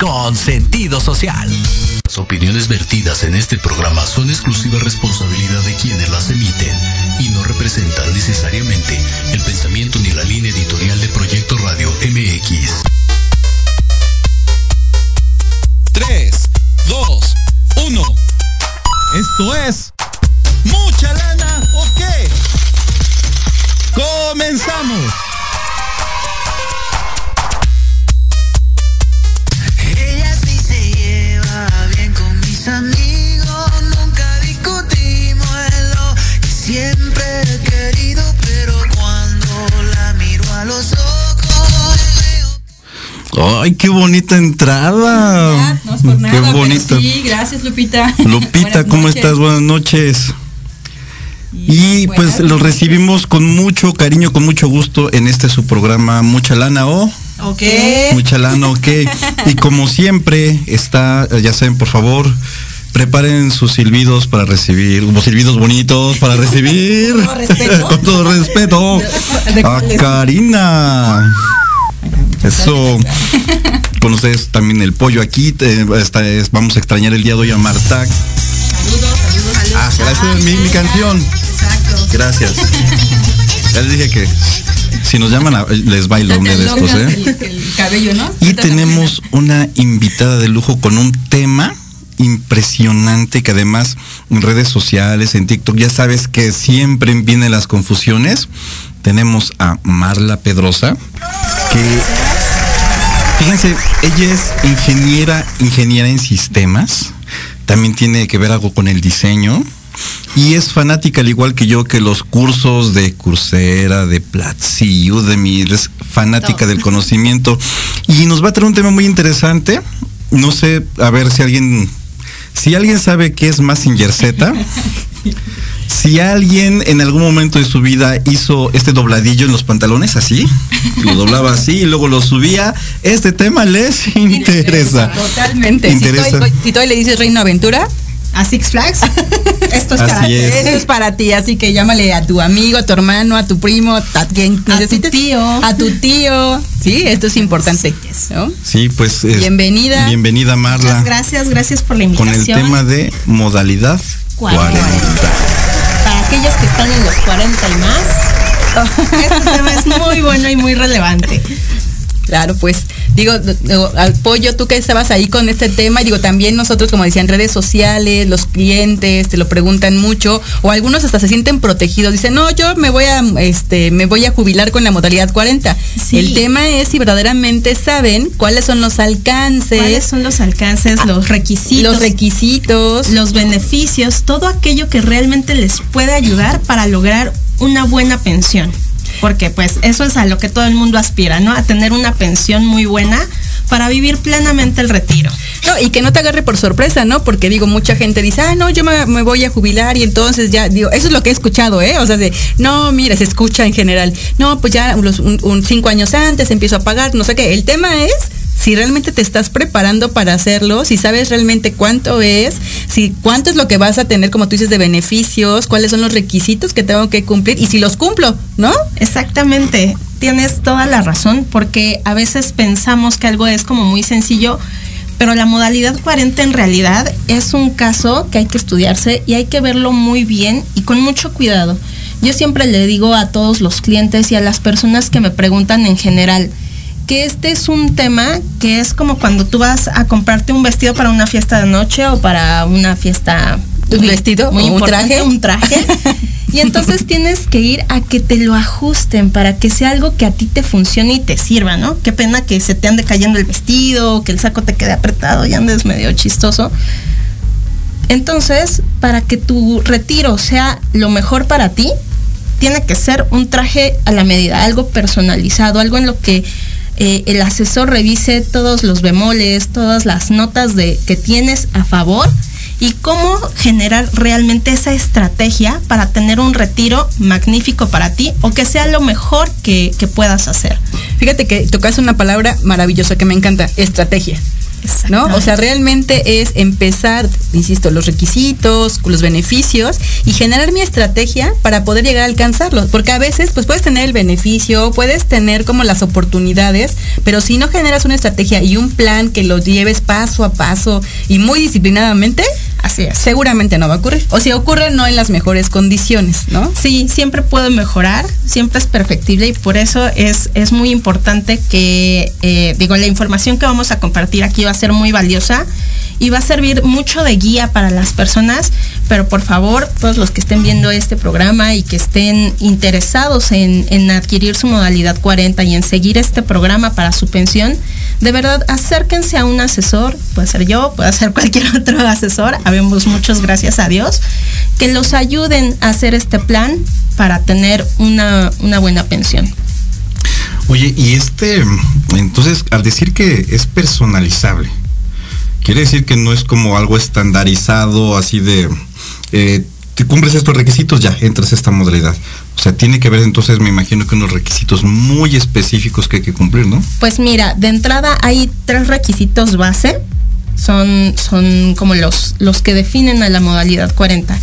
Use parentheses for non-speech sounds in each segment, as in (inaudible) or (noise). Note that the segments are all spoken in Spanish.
con sentido social. Las opiniones vertidas en este programa son exclusiva responsabilidad de quienes las emiten y no representan necesariamente el pensamiento ni la línea editorial de Proyecto Radio MX. 3, 2, 1. Esto es mucha lana o qué. Comenzamos. Ay, qué bonita entrada. No es por nada, qué bonita. Sí, gracias Lupita. (laughs) Lupita, ¿cómo noches. estás? Buenas noches. Y pues los noches. recibimos con mucho cariño, con mucho gusto en este su programa Mucha Lana o Ok. Mucha Lana o qué. Y como siempre está, ya saben, por favor, preparen sus silbidos para recibir, unos silbidos bonitos para recibir. Con todo respeto. (laughs) con todo respeto. (laughs) ¿De A? Karina. Eso. (laughs) Con ustedes también el pollo aquí. esta es- vamos a extrañar el día de hoy a Marta. Saludos, saludos, saludos. Ah, gracias, mi, mi canción. Exacto. Gracias. (laughs) Ya les dije que si nos llaman a- les bailo de estos, ¿eh? el, el cabello, ¿no? Y tenemos una invitada de lujo con un tema impresionante que además en redes sociales, en TikTok, ya sabes que siempre vienen las confusiones. Tenemos a Marla Pedrosa, que fíjense, ella es ingeniera, ingeniera en sistemas, también tiene que ver algo con el diseño. Y es fanática, al igual que yo, que los cursos de Coursera, de Platzi, Udemy, es fanática del conocimiento. Y nos va a traer un tema muy interesante. No sé, a ver si alguien, si alguien sabe qué es Massinger Z. (laughs) Si alguien en algún momento de su vida hizo este dobladillo en los pantalones, así, lo doblaba así y luego lo subía, este tema les interesa. Totalmente. Interesa. Si, toy, si toy le dices Reino Aventura, a Six Flags. (laughs) Esto es, para ti. Esto es para ti, así que llámale a tu amigo, a tu hermano, a tu primo, a quien necesites. A tu tío. A tu tío. Sí, esto es importante. ¿no? Sí, pues. Bienvenida. Bienvenida, Marla. Muchas gracias, gracias por la invitación. Con el tema de modalidad 40. 40 aquellos que están en los 40 y más, este tema es muy bueno y muy relevante. Claro, pues digo, apoyo tú que estabas ahí con este tema y digo también nosotros como decía en redes sociales, los clientes te lo preguntan mucho o algunos hasta se sienten protegidos, dicen, "No, yo me voy a este me voy a jubilar con la modalidad 40." Sí. El tema es si verdaderamente saben cuáles son los alcances, ¿Cuáles son los alcances, los requisitos, los requisitos, los beneficios, todo aquello que realmente les puede ayudar para lograr una buena pensión? Porque pues eso es a lo que todo el mundo aspira, ¿no? A tener una pensión muy buena para vivir plenamente el retiro. No, y que no te agarre por sorpresa, ¿no? Porque digo, mucha gente dice, ah, no, yo me, me voy a jubilar y entonces ya, digo, eso es lo que he escuchado, ¿eh? O sea, de, no, mira, se escucha en general, no, pues ya los, un, cinco años antes empiezo a pagar, no sé qué. El tema es si realmente te estás preparando para hacerlo, si sabes realmente cuánto es, si cuánto es lo que vas a tener, como tú dices, de beneficios, cuáles son los requisitos que tengo que cumplir y si los cumplo, ¿no? Exactamente, tienes toda la razón, porque a veces pensamos que algo es como muy sencillo, pero la modalidad 40 en realidad es un caso que hay que estudiarse y hay que verlo muy bien y con mucho cuidado. Yo siempre le digo a todos los clientes y a las personas que me preguntan en general, que este es un tema que es como cuando tú vas a comprarte un vestido para una fiesta de noche o para una fiesta ¿Un vestido muy o un importante, traje? un traje. (laughs) Y entonces tienes que ir a que te lo ajusten para que sea algo que a ti te funcione y te sirva, ¿no? Qué pena que se te ande cayendo el vestido, que el saco te quede apretado y andes medio chistoso. Entonces, para que tu retiro sea lo mejor para ti, tiene que ser un traje a la medida, algo personalizado, algo en lo que eh, el asesor revise todos los bemoles, todas las notas de que tienes a favor y cómo generar realmente esa estrategia para tener un retiro magnífico para ti o que sea lo mejor que, puedas hacer. Fíjate que tocas una palabra maravillosa que me encanta, estrategia. ¿No? O sea, realmente es empezar, insisto, los requisitos, los beneficios y generar mi estrategia para poder llegar a alcanzarlos. Porque a veces, pues puedes tener el beneficio, puedes tener como las oportunidades, pero si no generas una estrategia y un plan que lo lleves paso a paso y muy disciplinadamente, Así es. seguramente no va a ocurrir. O si ocurre, no en las mejores condiciones, ¿no? Sí, siempre puede mejorar, siempre es perfectible y por eso es, es muy importante que, eh, digo, la información que vamos a compartir aquí va a ser muy valiosa y va a servir mucho de guía para las personas, pero por favor, todos los que estén viendo este programa y que estén interesados en, en adquirir su modalidad 40 y en seguir este programa para su pensión, de verdad acérquense a un asesor, puede ser yo, puede ser cualquier (laughs) otro asesor, habemos muchos, gracias a Dios, que los ayuden a hacer este plan para tener una, una buena pensión. Oye, y este, entonces, al decir que es personalizable, quiere decir que no es como algo estandarizado, así de, eh, te cumples estos requisitos, ya entras a esta modalidad. O sea, tiene que ver entonces, me imagino que unos requisitos muy específicos que hay que cumplir, ¿no? Pues mira, de entrada hay tres requisitos base, son, son como los, los que definen a la modalidad 40.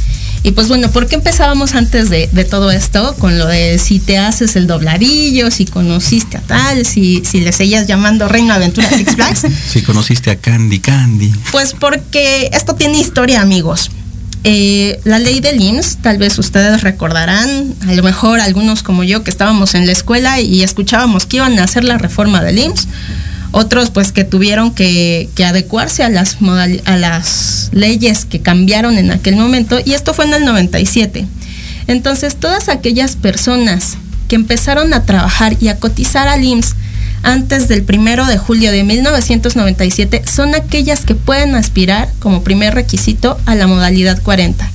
Y pues bueno, ¿por qué empezábamos antes de, de, todo esto? Con lo de si te haces el dobladillo, si conociste a tal, si, si le seguías llamando Reino Aventura Six Flags. (laughs) si conociste a Candy Candy. Pues porque esto tiene historia, amigos. Eh, la ley del IMSS, tal vez ustedes recordarán, a lo mejor algunos como yo que estábamos en la escuela y escuchábamos que iban a hacer la reforma del IMSS otros pues que tuvieron que, que adecuarse a las, a las leyes que cambiaron en aquel momento y esto fue en el 97. Entonces todas aquellas personas que empezaron a trabajar y a cotizar al IMSS antes del primero de julio de 1997 son aquellas que pueden aspirar como primer requisito a la modalidad 40.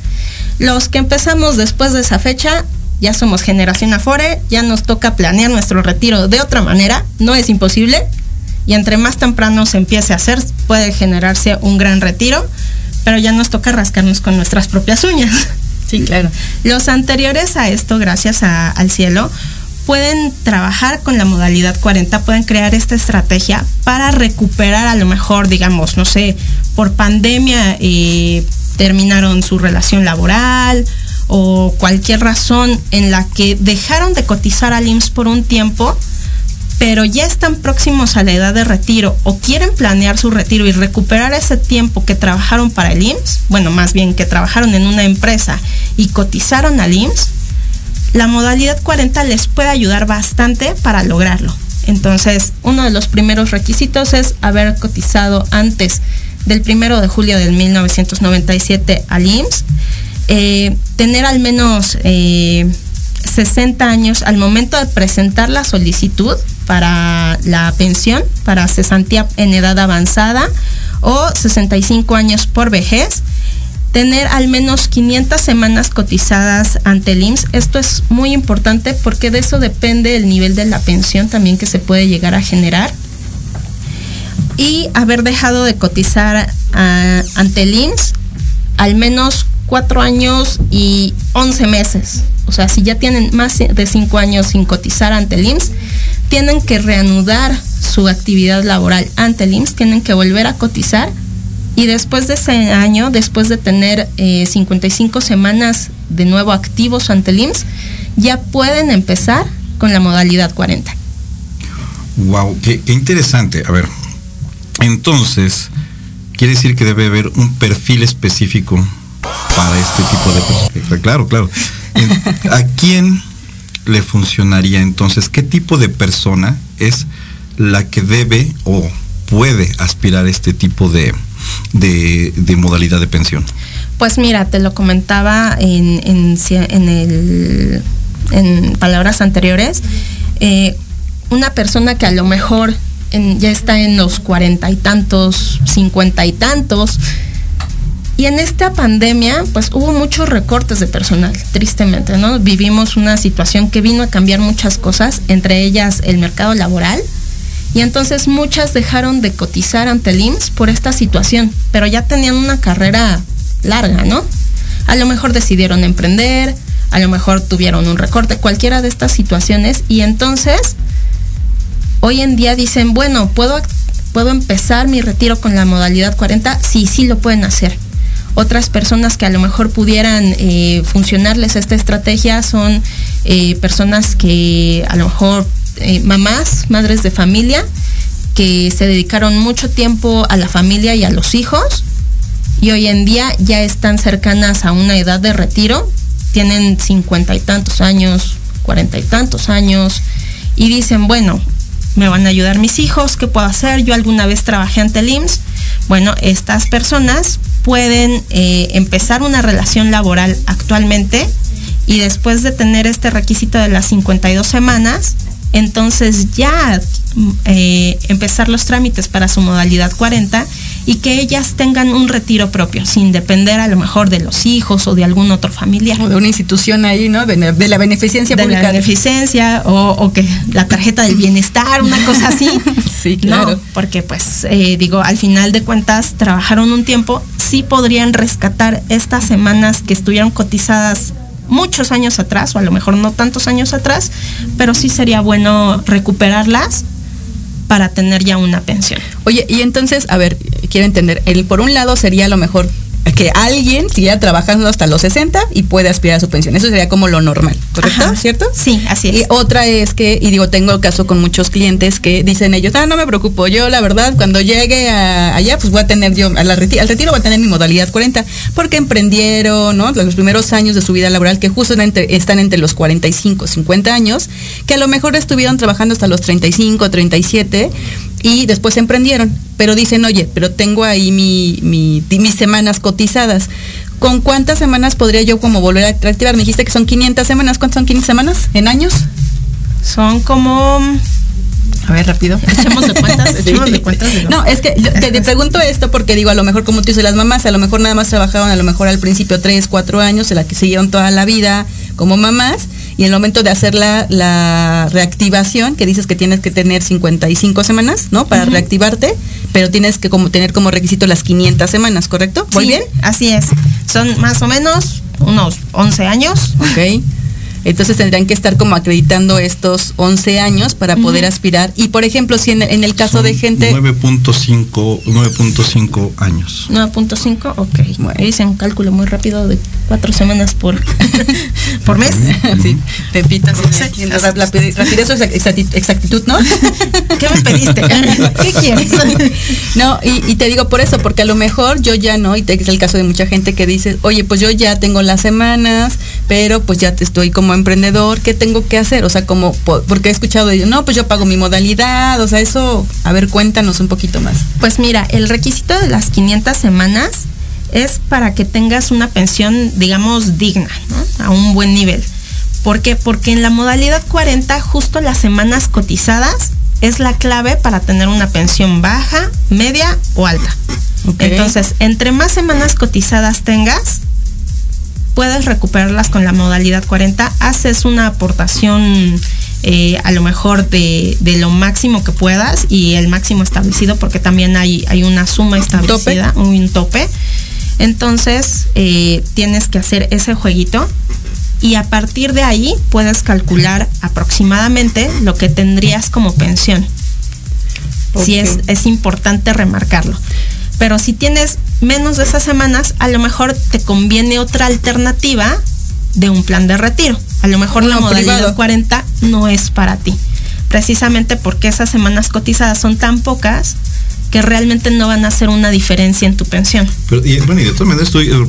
Los que empezamos después de esa fecha ya somos generación Afore, ya nos toca planear nuestro retiro de otra manera, no es imposible, y entre más temprano se empiece a hacer, puede generarse un gran retiro, pero ya nos toca rascarnos con nuestras propias uñas. (laughs) Sí, claro. Los anteriores a esto, gracias a, al cielo, pueden trabajar con la modalidad 40, pueden crear esta estrategia para recuperar a lo mejor, digamos, no sé, por pandemia eh, terminaron su relación laboral o cualquier razón en la que dejaron de cotizar al IMSS por un tiempo pero ya están próximos a la edad de retiro o quieren planear su retiro y recuperar ese tiempo que trabajaron para el IMSS, bueno, más bien que trabajaron en una empresa y cotizaron al IMSS, la modalidad 40 les puede ayudar bastante para lograrlo. Entonces, uno de los primeros requisitos es haber cotizado antes del primero de julio del 1997 al IMSS, eh, tener al menos eh, 60 años al momento de presentar la solicitud para la pensión, para cesantía en edad avanzada o 65 años por vejez, tener al menos 500 semanas cotizadas ante el IMSS. Esto es muy importante porque de eso depende el nivel de la pensión también que se puede llegar a generar. Y haber dejado de cotizar uh, ante el IMSS al menos cuatro años y 11 meses. O sea, si ya tienen más de cinco años sin cotizar ante el IMSS, tienen que reanudar su actividad laboral ante el IMSS, tienen que volver a cotizar y después de ese año, después de tener eh, 55 semanas de nuevo activos ante el IMSS, ya pueden empezar con la modalidad 40. Wow, qué interesante. A ver, entonces, quiere decir que debe haber un perfil específico para este tipo de personas. Claro, claro. ¿A quién le funcionaría entonces? ¿Qué tipo de persona es la que debe o puede aspirar a este tipo de, de, modalidad de pensión? Pues mira, te lo comentaba en, en, en, el, en palabras anteriores. Eh, una persona que a lo mejor en, ya está en los cuarenta y tantos, cincuenta y tantos, y en esta pandemia, pues hubo muchos recortes de personal, tristemente, ¿no? Vivimos una situación que vino a cambiar muchas cosas, entre ellas el mercado laboral. Y entonces muchas dejaron de cotizar ante el IMSS por esta situación, pero ya tenían una carrera larga, ¿no? A lo mejor decidieron emprender, a lo mejor tuvieron un recorte, cualquiera de estas situaciones, y entonces hoy en día dicen, bueno, puedo ¿puedo empezar mi retiro con la modalidad 40? Sí, sí lo pueden hacer. Otras personas que a lo mejor pudieran eh, funcionarles esta estrategia son eh, personas que a lo mejor eh, mamás, madres de familia, que se dedicaron mucho tiempo a la familia y a los hijos y hoy en día ya están cercanas a una edad de retiro, tienen cincuenta y tantos años, cuarenta y tantos años y dicen, bueno, me van a ayudar mis hijos, ¿qué puedo hacer? Yo alguna vez trabajé ante el IMSS. Bueno, estas personas pueden eh, empezar una relación laboral actualmente y después de tener este requisito de las 52 semanas, entonces ya eh, empezar los trámites para su modalidad 40 y que ellas tengan un retiro propio, sin depender a lo mejor de los hijos o de algún otro familiar. O de una institución ahí, ¿no? De, la beneficencia de pública. la beneficencia o, que la tarjeta del bienestar, una cosa así. (laughs) sí, claro. porque pues eh, digo, al final de cuentas trabajaron un tiempo, sí podrían rescatar estas semanas que estuvieron cotizadas muchos años atrás, o a lo mejor no tantos años atrás, pero sí sería bueno recuperarlas para tener ya una pensión. Oye, y entonces, a ver, quiero entender, el por un lado sería a lo mejor que alguien siga trabajando hasta los 60 y puede aspirar a su pensión. Eso sería como lo normal, ¿correcto? ¿Cierto? Sí, así es. Y otra es que, y digo, tengo el caso con muchos clientes que dicen ellos, ah, no me preocupo, yo la verdad, cuando llegue allá, pues voy a tener yo, al retiro, al retiro voy a tener mi modalidad 40, porque emprendieron, ¿no? Los primeros años de su vida laboral, que justo están entre los 45, 50 años, que a lo mejor estuvieron trabajando hasta los 35, 37, y después emprendieron. Pero dicen, oye, pero tengo ahí mi, mis semanas cotizadas. ¿Con cuántas semanas podría yo como volver a reactivar? Me dijiste que son 500 semanas. ¿Cuántas son 500 semanas? ¿En años? Son como... A ver, rápido. (laughs) Echemos de cuentas, echemos de cuentas. No, es que te, pregunto esto porque digo, a lo mejor como tú dices, las mamás a lo mejor nada más trabajaban a lo mejor al principio 3, 4 años, en la que siguieron toda la vida como mamás, y en el momento de hacer la, reactivación, que dices que tienes que tener 55 semanas, ¿no? Para reactivarte, pero tienes que como tener como requisito las 500 semanas, ¿correcto? ¿Muy bien? Así es. Son más o menos unos 11 años. Ok. Entonces tendrían que estar como acreditando estos 11 años para poder aspirar. Y por ejemplo, si en, el caso de gente... 9.5 9.5 años. 9.5, ok. Bueno. Hice un cálculo muy rápido de cuatro semanas por, (laughs) por mes. sí, te pitas. rapidez o exactitud, ¿no? (laughs) ¿Qué me pediste? (laughs) ¿Qué quieres? no, y, te digo por eso, porque a lo mejor yo ya no, y es el caso de mucha gente que dice, oye, pues yo ya tengo las semanas, pero pues ya te estoy como emprendedor, ¿qué tengo que hacer? O sea, como, porque he escuchado de ellos, no, pues yo pago mi modalidad, o sea, eso, a ver, cuéntanos un poquito más. Pues mira, el requisito de las 500 semanas es para que tengas una pensión, digamos, digna, ¿no? A un buen nivel. ¿Por qué? Porque en la modalidad 40, justo las semanas cotizadas es la clave para tener una pensión baja, media o alta. Entonces, entre más semanas cotizadas tengas, puedes recuperarlas con la modalidad 40, haces una aportación eh, a lo mejor de, lo máximo que puedas y el máximo establecido porque también hay, hay una suma establecida, un tope. Entonces eh, tienes que hacer ese jueguito y a partir de ahí puedes calcular aproximadamente lo que tendrías como pensión. Si es, es importante remarcarlo. Pero si tienes menos de esas semanas, a lo mejor te conviene otra alternativa de un plan de retiro. A lo mejor la modalidad 40 no es para ti. Precisamente porque esas semanas cotizadas son tan pocas que realmente no van a hacer una diferencia en tu pensión. Pero, y, bueno, y de todas maneras, estoy, eh,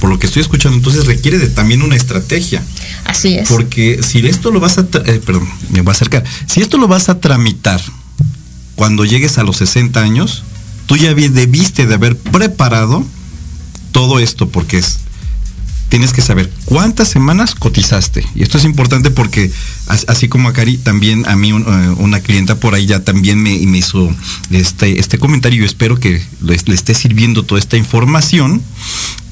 por, lo que estoy escuchando, entonces requiere de también una estrategia. Así es. Porque si esto lo vas a, eh, perdón, me voy a acercar, si esto lo vas a tramitar cuando llegues a los 60 años, tú ya debiste de haber preparado todo esto porque es, tienes que saber cuántas semanas cotizaste. Y esto es importante porque así como a Cari, también a mí eh, una clienta por ahí ya también me, hizo este, este comentario. Yo espero que le, esté sirviendo toda esta información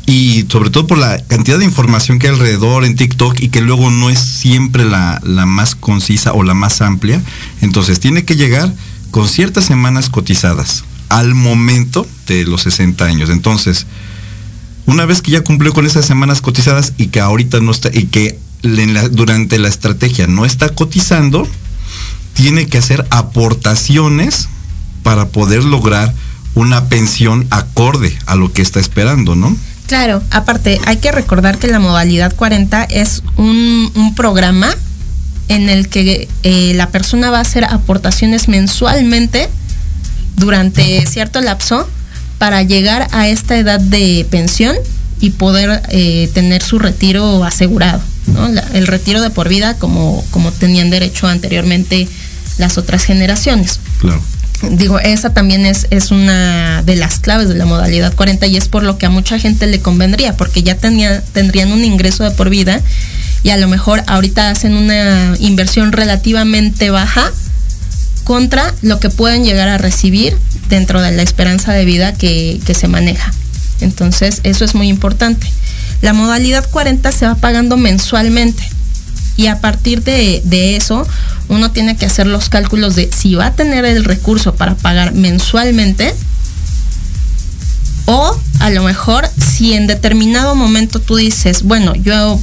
y sobre todo por la cantidad de información que hay alrededor en TikTok y que luego no es siempre la, la, más concisa o la más amplia. Entonces tiene que llegar con ciertas semanas cotizadas al momento de los 60 años. Entonces, una vez que ya cumplió con esas semanas cotizadas y que ahorita no está, y que durante la estrategia no está cotizando, tiene que hacer aportaciones para poder lograr una pensión acorde a lo que está esperando, ¿no? Claro, aparte hay que recordar que la modalidad 40 es un, un programa en el que eh, la persona va a hacer aportaciones mensualmente durante cierto lapso para llegar a esta edad de pensión y poder eh, tener su retiro asegurado, ¿no? La- el retiro de por vida como, como tenían derecho anteriormente las otras generaciones. Claro. Digo, esa también es, es una de las claves de la modalidad 40 y es por lo que a mucha gente le convendría, porque ya tenía, tendrían un ingreso de por vida y a lo mejor ahorita hacen una inversión relativamente baja contra lo que pueden llegar a recibir dentro de la esperanza de vida que, se maneja. Entonces, eso es muy importante. La modalidad 40 se va pagando mensualmente. Y a partir de, de eso, uno tiene que hacer los cálculos de si va a tener el recurso para pagar mensualmente o a lo mejor si en determinado momento tú dices, bueno, yo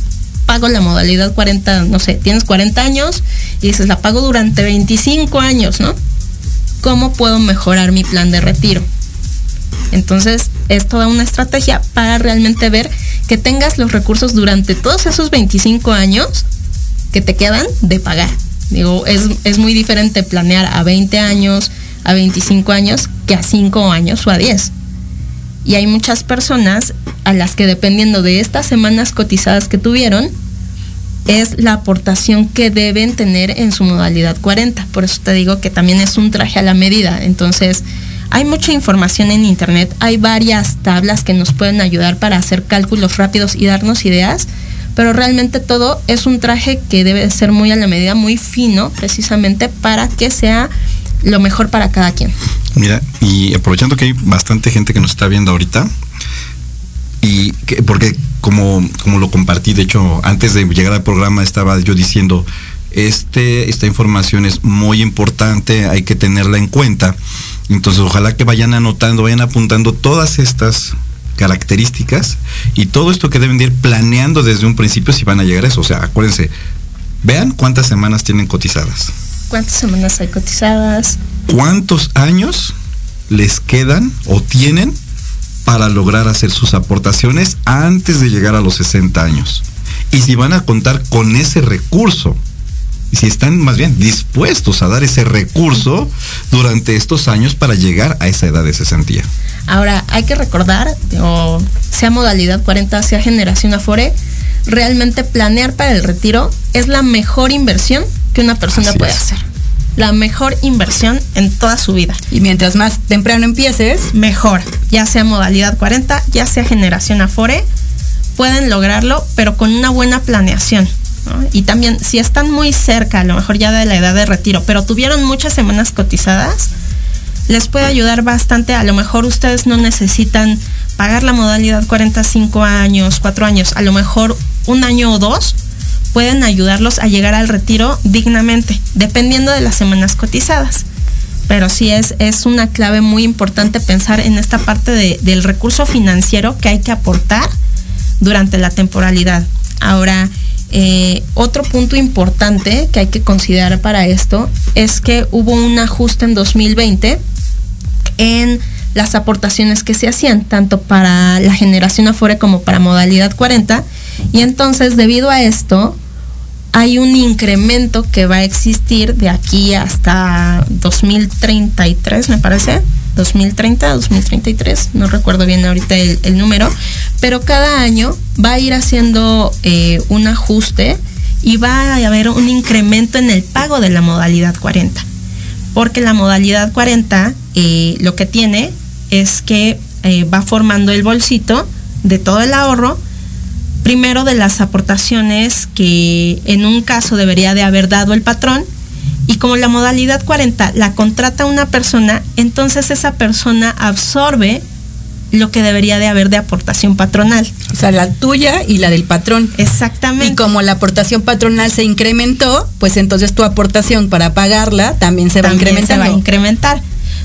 pago la modalidad 40, no sé, tienes 40 años y dices, la pago durante 25 años, ¿no? ¿Cómo puedo mejorar mi plan de retiro? Entonces, es toda una estrategia para realmente ver que tengas los recursos durante todos esos 25 años que te quedan de pagar. Digo, es, es muy diferente planear a 20 años, a 25 años, que a 5 años o a 10. Y hay muchas personas a las que dependiendo de estas semanas cotizadas que tuvieron, es la aportación que deben tener en su modalidad 40. Por eso te digo que también es un traje a la medida. Entonces, hay mucha información en internet, hay varias tablas que nos pueden ayudar para hacer cálculos rápidos y darnos ideas, pero realmente todo es un traje que debe ser muy a la medida, muy fino, precisamente para que sea lo mejor para cada quien. Mira, y aprovechando que hay bastante gente que nos está viendo ahorita, y que, porque como, como lo compartí, de hecho, antes de llegar al programa estaba yo diciendo, este, esta información es muy importante, hay que tenerla en cuenta. Entonces, ojalá que vayan anotando, vayan apuntando todas estas características y todo esto que deben de ir planeando desde un principio si van a llegar a eso. O sea, acuérdense, vean cuántas semanas tienen cotizadas. ¿Cuántas semanas hay cotizadas? ¿Cuántos años les quedan o tienen para lograr hacer sus aportaciones antes de llegar a los 60 años? Y si van a contar con ese recurso, y si están más bien dispuestos a dar ese recurso durante estos años para llegar a esa edad de cesantía. Ahora, hay que recordar, o sea modalidad 40, sea generación Afore, realmente planear para el retiro es la mejor inversión que una persona Así puede es. hacer. La mejor inversión en toda su vida. Y mientras más temprano empieces, Mejor, ya sea modalidad 40, ya sea generación Afore, pueden lograrlo, pero con una buena planeación. ¿no? Y también, si están muy cerca, a lo mejor ya de la edad de retiro, pero tuvieron muchas semanas cotizadas, les puede ayudar bastante. A lo mejor ustedes no necesitan pagar la modalidad 45 años, 4 años, a lo mejor un año o dos pueden ayudarlos a llegar al retiro dignamente, dependiendo de las semanas cotizadas. Pero sí es, es una clave muy importante pensar en esta parte de- del recurso financiero que hay que aportar durante la temporalidad. Ahora, eh, otro punto importante que hay que considerar para esto es que hubo un ajuste en 2020 en las aportaciones que se hacían, tanto para la generación Afore como para modalidad 40. Y entonces, debido a esto, hay un incremento que va a existir de aquí hasta 2033, me parece. 2030, 2033, no recuerdo bien ahorita el, número, pero cada año va a ir haciendo eh, un ajuste y va a haber un incremento en el pago de la modalidad 40 porque la modalidad 40 eh, lo que tiene es que eh, va formando el bolsito de todo el ahorro, primero de las aportaciones que en un caso debería de haber dado el patrón, y como la modalidad 40 la contrata una persona, entonces esa persona absorbe lo que debería de haber de aportación patronal. o sea, la tuya y la del patrón. Exactamente. Y como la aportación patronal se incrementó, pues entonces tu aportación para pagarla también se va también incrementando. se va a incrementar.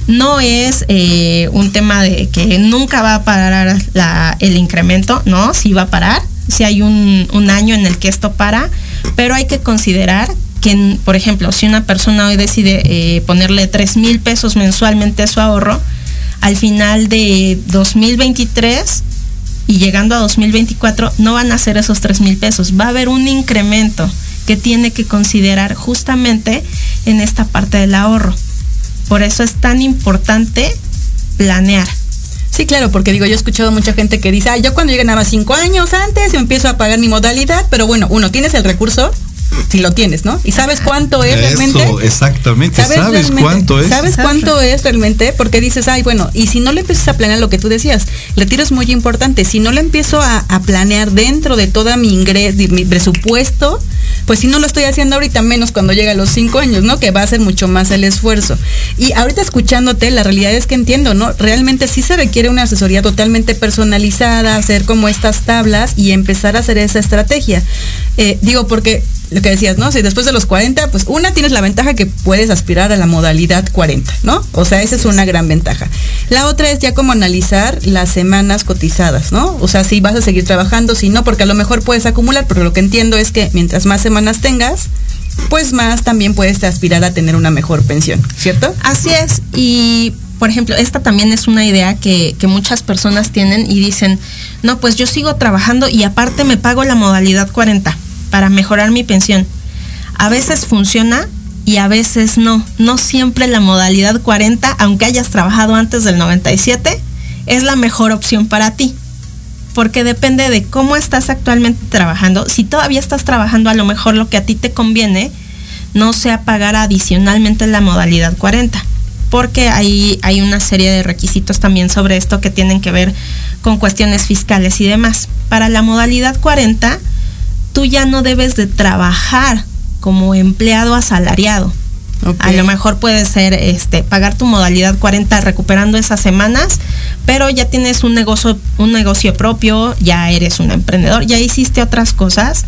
No es eh, un tema de que nunca va a parar la- el incremento, no, sí va a parar, si hay un, año en el que esto para, pero hay que considerar que, por ejemplo, si una persona hoy decide eh, ponerle 3 mil pesos mensualmente a su ahorro, al final de 2023 y llegando a 2024 no van a ser esos 3 mil pesos, va a haber un incremento que tiene que considerar justamente en esta parte del ahorro. Por eso es tan importante planear. Sí, claro, porque digo, yo he escuchado mucha gente que dice, ah, yo cuando llegue nada más cinco años antes, yo empiezo a pagar mi modalidad, pero bueno, uno, ¿tienes el recurso? si lo tienes, ¿no? ¿Y sabes cuánto es realmente? Exactamente, ¿sabes, cuánto es? ¿Sabes cuánto es realmente? Porque dices, ay, bueno, y si no le empiezas a planear lo que tú decías, el retiro es muy importante. Si no lo empiezo a, planear dentro de toda mi ingreso, mi presupuesto, pues si no lo estoy haciendo ahorita, menos cuando llega a los cinco años, ¿no? Que va a ser mucho más el esfuerzo. Y ahorita escuchándote, la realidad es que entiendo, ¿no? Realmente sí se requiere una asesoría totalmente personalizada, hacer como estas tablas y empezar a hacer esa estrategia. Eh, digo, porque lo que decías, ¿no? Si después de los 40, pues una tienes la ventaja que puedes aspirar a la modalidad 40, ¿no? O sea, esa es una gran ventaja. La otra es ya como analizar las semanas cotizadas, ¿no? O sea, si vas a seguir trabajando, si no, porque a lo mejor puedes acumular, pero lo que entiendo es que mientras más semanas tengas, pues más también puedes aspirar a tener una mejor pensión, ¿cierto? Así es. Y por ejemplo, esta también es una idea que, que, muchas personas tienen y dicen, no, pues yo sigo trabajando y aparte me pago la modalidad 40 para mejorar mi pensión. A veces funciona y a veces no. No siempre la modalidad 40, aunque hayas trabajado antes del 97, es la mejor opción para ti. Porque depende de cómo estás actualmente trabajando. Si todavía estás trabajando, a lo mejor lo que a ti te conviene no sea pagar adicionalmente la modalidad 40. Porque hay, hay una serie de requisitos también sobre esto que tienen que ver con cuestiones fiscales y demás. Para la modalidad 40, tú ya no debes de trabajar como empleado asalariado. A lo mejor puede ser este pagar tu modalidad 40 recuperando esas semanas, pero ya tienes un negocio un negocio propio, ya eres un emprendedor, ya hiciste otras cosas,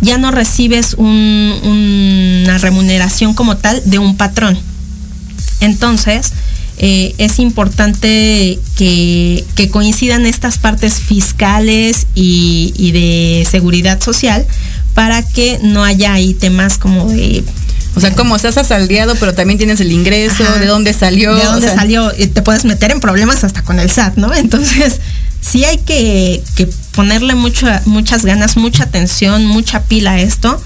ya no recibes una remuneración como tal de un patrón. Entonces, eh, es importante que, coincidan estas partes fiscales y, de seguridad social para que no haya ahí temas como de o sea, como estás asaldeado, pero también tienes el ingreso, de dónde salió. De dónde salió, te puedes meter en problemas hasta con el SAT, ¿no? (laughs) Entonces, sí hay que, ponerle muchas ganas, mucha atención, mucha pila a esto,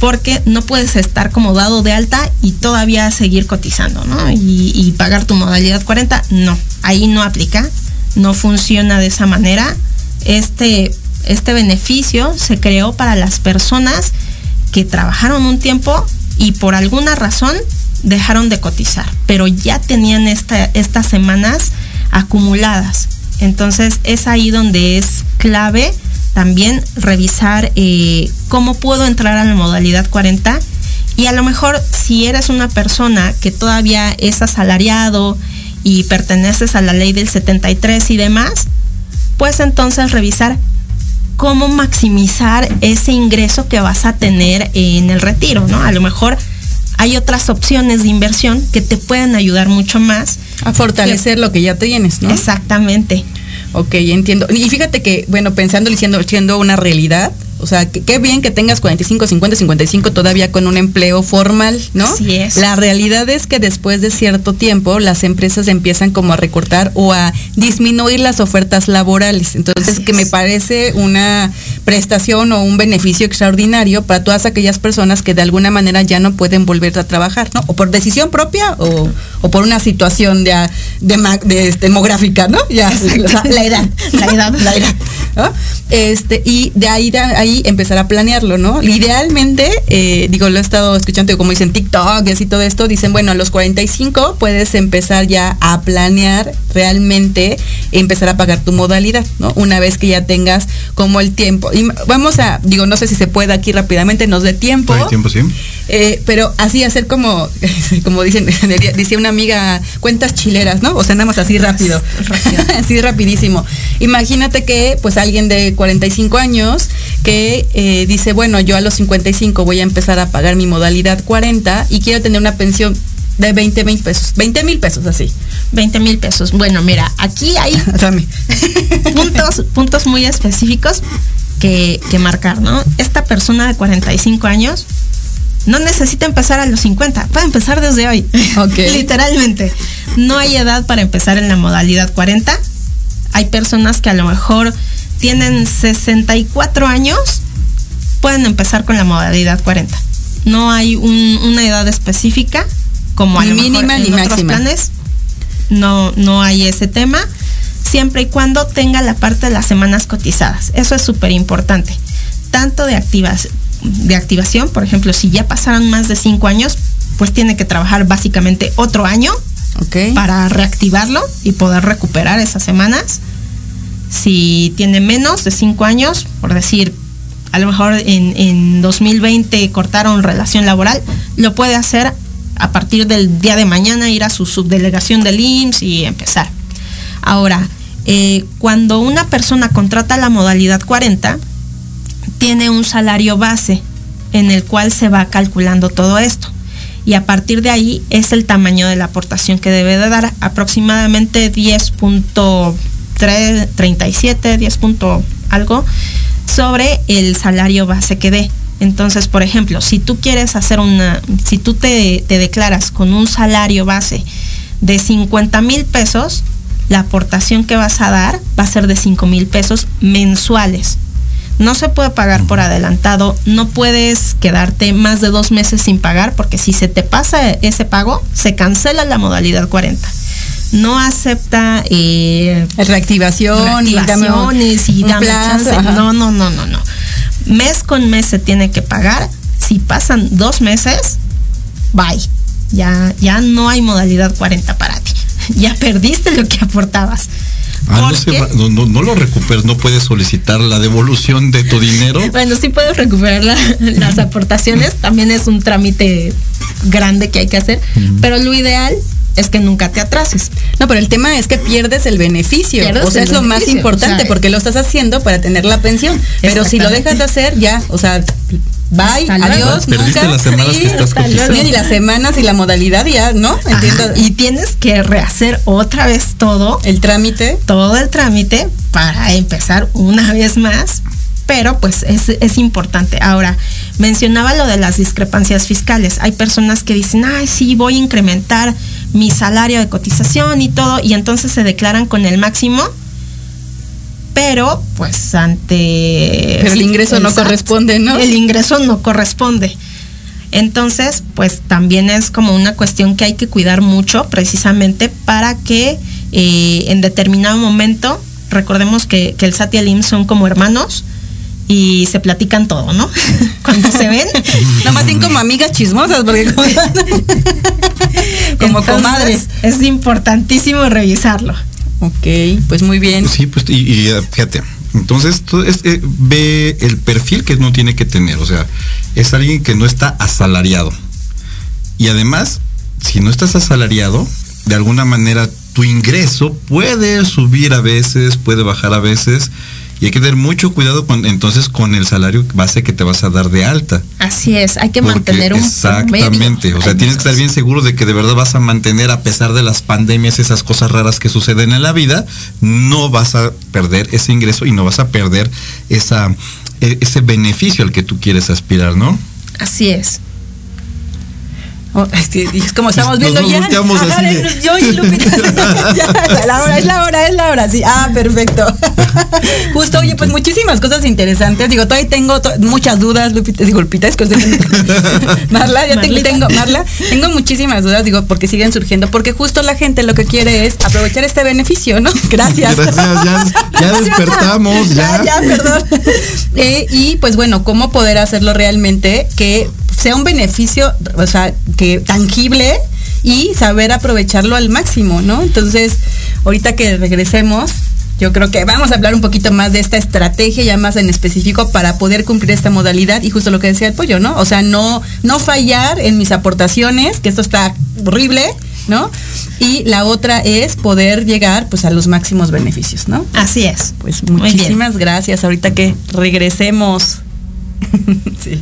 porque no puedes estar como dado de alta y todavía seguir cotizando, ¿no? Y, pagar tu modalidad 40, no, ahí no aplica, no funciona de esa manera. Este, este beneficio se creó para las personas que trabajaron un tiempo y por alguna razón dejaron de cotizar, pero ya tenían estas semanas acumuladas. Entonces es ahí donde es clave también revisar eh, cómo puedo entrar a la modalidad 40 y a lo mejor si eres una persona que todavía es asalariado y perteneces a la ley del 73 y demás, pues entonces revisar cómo maximizar ese ingreso que vas a tener en el retiro, ¿no? A lo mejor hay otras opciones de inversión que te pueden ayudar mucho más. A fortalecer lo que ya tienes, ¿no? Exactamente. Ok, entiendo. Y fíjate que, bueno, pensando y siendo, siendo una realidad, o sea, qué bien que tengas 45, 50, 55 todavía con un empleo formal, ¿no? Así es. La realidad es que después de cierto tiempo las empresas empiezan como a recortar o a disminuir las ofertas laborales. Entonces, que me parece una prestación o un beneficio extraordinario para todas aquellas personas que de alguna manera ya no pueden volver a trabajar, ¿no? O por decisión propia o, por una situación de, de, demográfica, ¿no? Ya, la edad, la (laughs) edad, la edad. Este, y de ahí, de ahí empezar a planearlo, ¿no? Idealmente, eh, digo, lo he estado escuchando como dicen TikTok y así todo esto, dicen, bueno, a los 45 puedes empezar ya a planear realmente, empezar a pagar tu modalidad, ¿no? Una vez que ya tengas como el tiempo. Y vamos a, digo, no sé si se puede aquí rápidamente, nos dé tiempo. Hay tiempo, sí. Eh, pero así hacer como, (laughs) como dicen, (laughs) decía una amiga, cuentas chileras, ¿no? O sea, nada más así rápido. (laughs) así rapidísimo. Imagínate que pues alguien de 45 años que eh, dice, bueno, yo a los 55 voy a empezar a pagar mi modalidad 40 y quiero tener una pensión de 20 mil pesos, 20 mil pesos así. 20 mil pesos. Bueno, mira, aquí hay (laughs) puntos, puntos muy específicos que, que marcar, ¿no? Esta persona de 45 años no necesita empezar a los 50, puede empezar desde hoy. (laughs) Literalmente. No hay edad para empezar en la modalidad 40. Hay personas que a lo mejor tienen 64 años, pueden empezar con la modalidad 40. No hay una edad específica como ni mínima ni máxima. planes. No, no hay ese tema, siempre y cuando tenga la parte de las semanas cotizadas. Eso es súper importante. Tanto de activas, de activación, por ejemplo, si ya pasaron más de cinco años, pues tiene que trabajar básicamente otro año para reactivarlo y poder recuperar esas semanas. Si tiene menos de cinco años, por decir, a lo mejor en, en 2020 cortaron relación laboral, lo puede hacer a partir del día de mañana, ir a su subdelegación del IMSS y empezar. Ahora, eh, cuando una persona contrata la modalidad 40, tiene un salario base en el cual se va calculando todo esto. Y a partir de ahí es el tamaño de la aportación que debe de dar, aproximadamente 10.37, 10 algo, sobre el salario base que dé. Entonces, por ejemplo, si tú quieres hacer una, si tú te, te declaras con un salario base de 50 mil pesos, la aportación que vas a dar va a ser de 5 mil pesos mensuales. No se puede pagar por adelantado, no puedes quedarte más de dos meses sin pagar porque si se te pasa ese pago, se cancela la modalidad 40 no acepta eh, reactivación y, y No, no, no, no, no. Mes con mes se tiene que pagar. Si pasan dos meses, bye. Ya, ya no hay modalidad 40 para ti. (laughs) Ya perdiste lo que aportabas. Ah, no, no, lo recuperas, no puedes solicitar la devolución de tu dinero. (laughs) Bueno, sí puedes recuperar (laughs) las aportaciones, también es un trámite grande que hay que hacer, pero lo ideal es que nunca te atrases. No, pero el tema es que pierdes el beneficio. o sea, es lo más importante porque lo estás haciendo para tener la pensión. Pero si lo dejas de hacer, ya, o sea, bye, adiós, nunca. las semanas que estás Y las semanas y la modalidad ya, ¿no? Entiendo. Y tienes que rehacer otra vez todo. El trámite. Todo el trámite para empezar una vez más. Pero pues es, es importante. Ahora, mencionaba lo de las discrepancias fiscales. Hay personas que dicen, ay, sí, voy a incrementar mi salario de cotización y todo, y entonces se declaran con el máximo, pero pues ante... Pero el ingreso no corresponde, ¿no? El ingreso no corresponde. Entonces, pues también es como una cuestión que hay que cuidar mucho precisamente para que eh, en determinado momento, recordemos que, que el SAT y el IMSS son como hermanos, y se platican todo, ¿no? (laughs) Cuando se ven. Nomás tienen como amigas chismosas, porque como, (laughs) comadres. Es importantísimo revisarlo. Ok, pues muy bien. Sí, pues y, eh, fíjate, entonces eh, ve el perfil que no tiene que tener, o sea, es alguien que no está asalariado. Y además, si no estás asalariado, de alguna manera tu ingreso puede subir a veces, puede bajar a veces y hay que tener mucho cuidado con, entonces con el salario base que te vas a dar de alta. Así es, hay que mantener un Exactamente, o sea, tienes que estar bien seguro de que de verdad vas a mantener a pesar de las pandemias, esas cosas raras que suceden en la vida, no vas a perder ese ingreso y no vas a perder esa e, ese beneficio al que tú quieres aspirar, ¿no? Así es. Oh, es como estamos viendo ya. yo y Lupita. (laughs) la hora, es la hora, es la hora. Sí. Ah, perfecto. (laughs) Justo, oye, pues muchísimas cosas interesantes. Digo, todavía tengo muchas dudas, Lupita. Digo, Lupita, es que (laughs) Marla, ya tengo, tengo, Marla, tengo muchísimas dudas, digo, porque siguen surgiendo. Porque justo la gente lo que quiere es aprovechar este beneficio, ¿no? Gracias. Gracias, ya, despertamos, ya. Ya, perdón. Eh, y pues bueno, cómo poder hacerlo realmente que sea un beneficio, o sea, que tangible y saber aprovecharlo al máximo, ¿no? Entonces, ahorita que regresemos, yo creo que vamos a hablar un poquito más de esta estrategia ya más en específico para poder cumplir esta modalidad y justo lo que decía el pollo, ¿no? O sea, no, no fallar en mis aportaciones, que esto está horrible, ¿no? Y la otra es poder llegar pues a los máximos beneficios, ¿no? Así es. Pues muchísimas gracias. Ahorita que regresemos. (laughs) sí.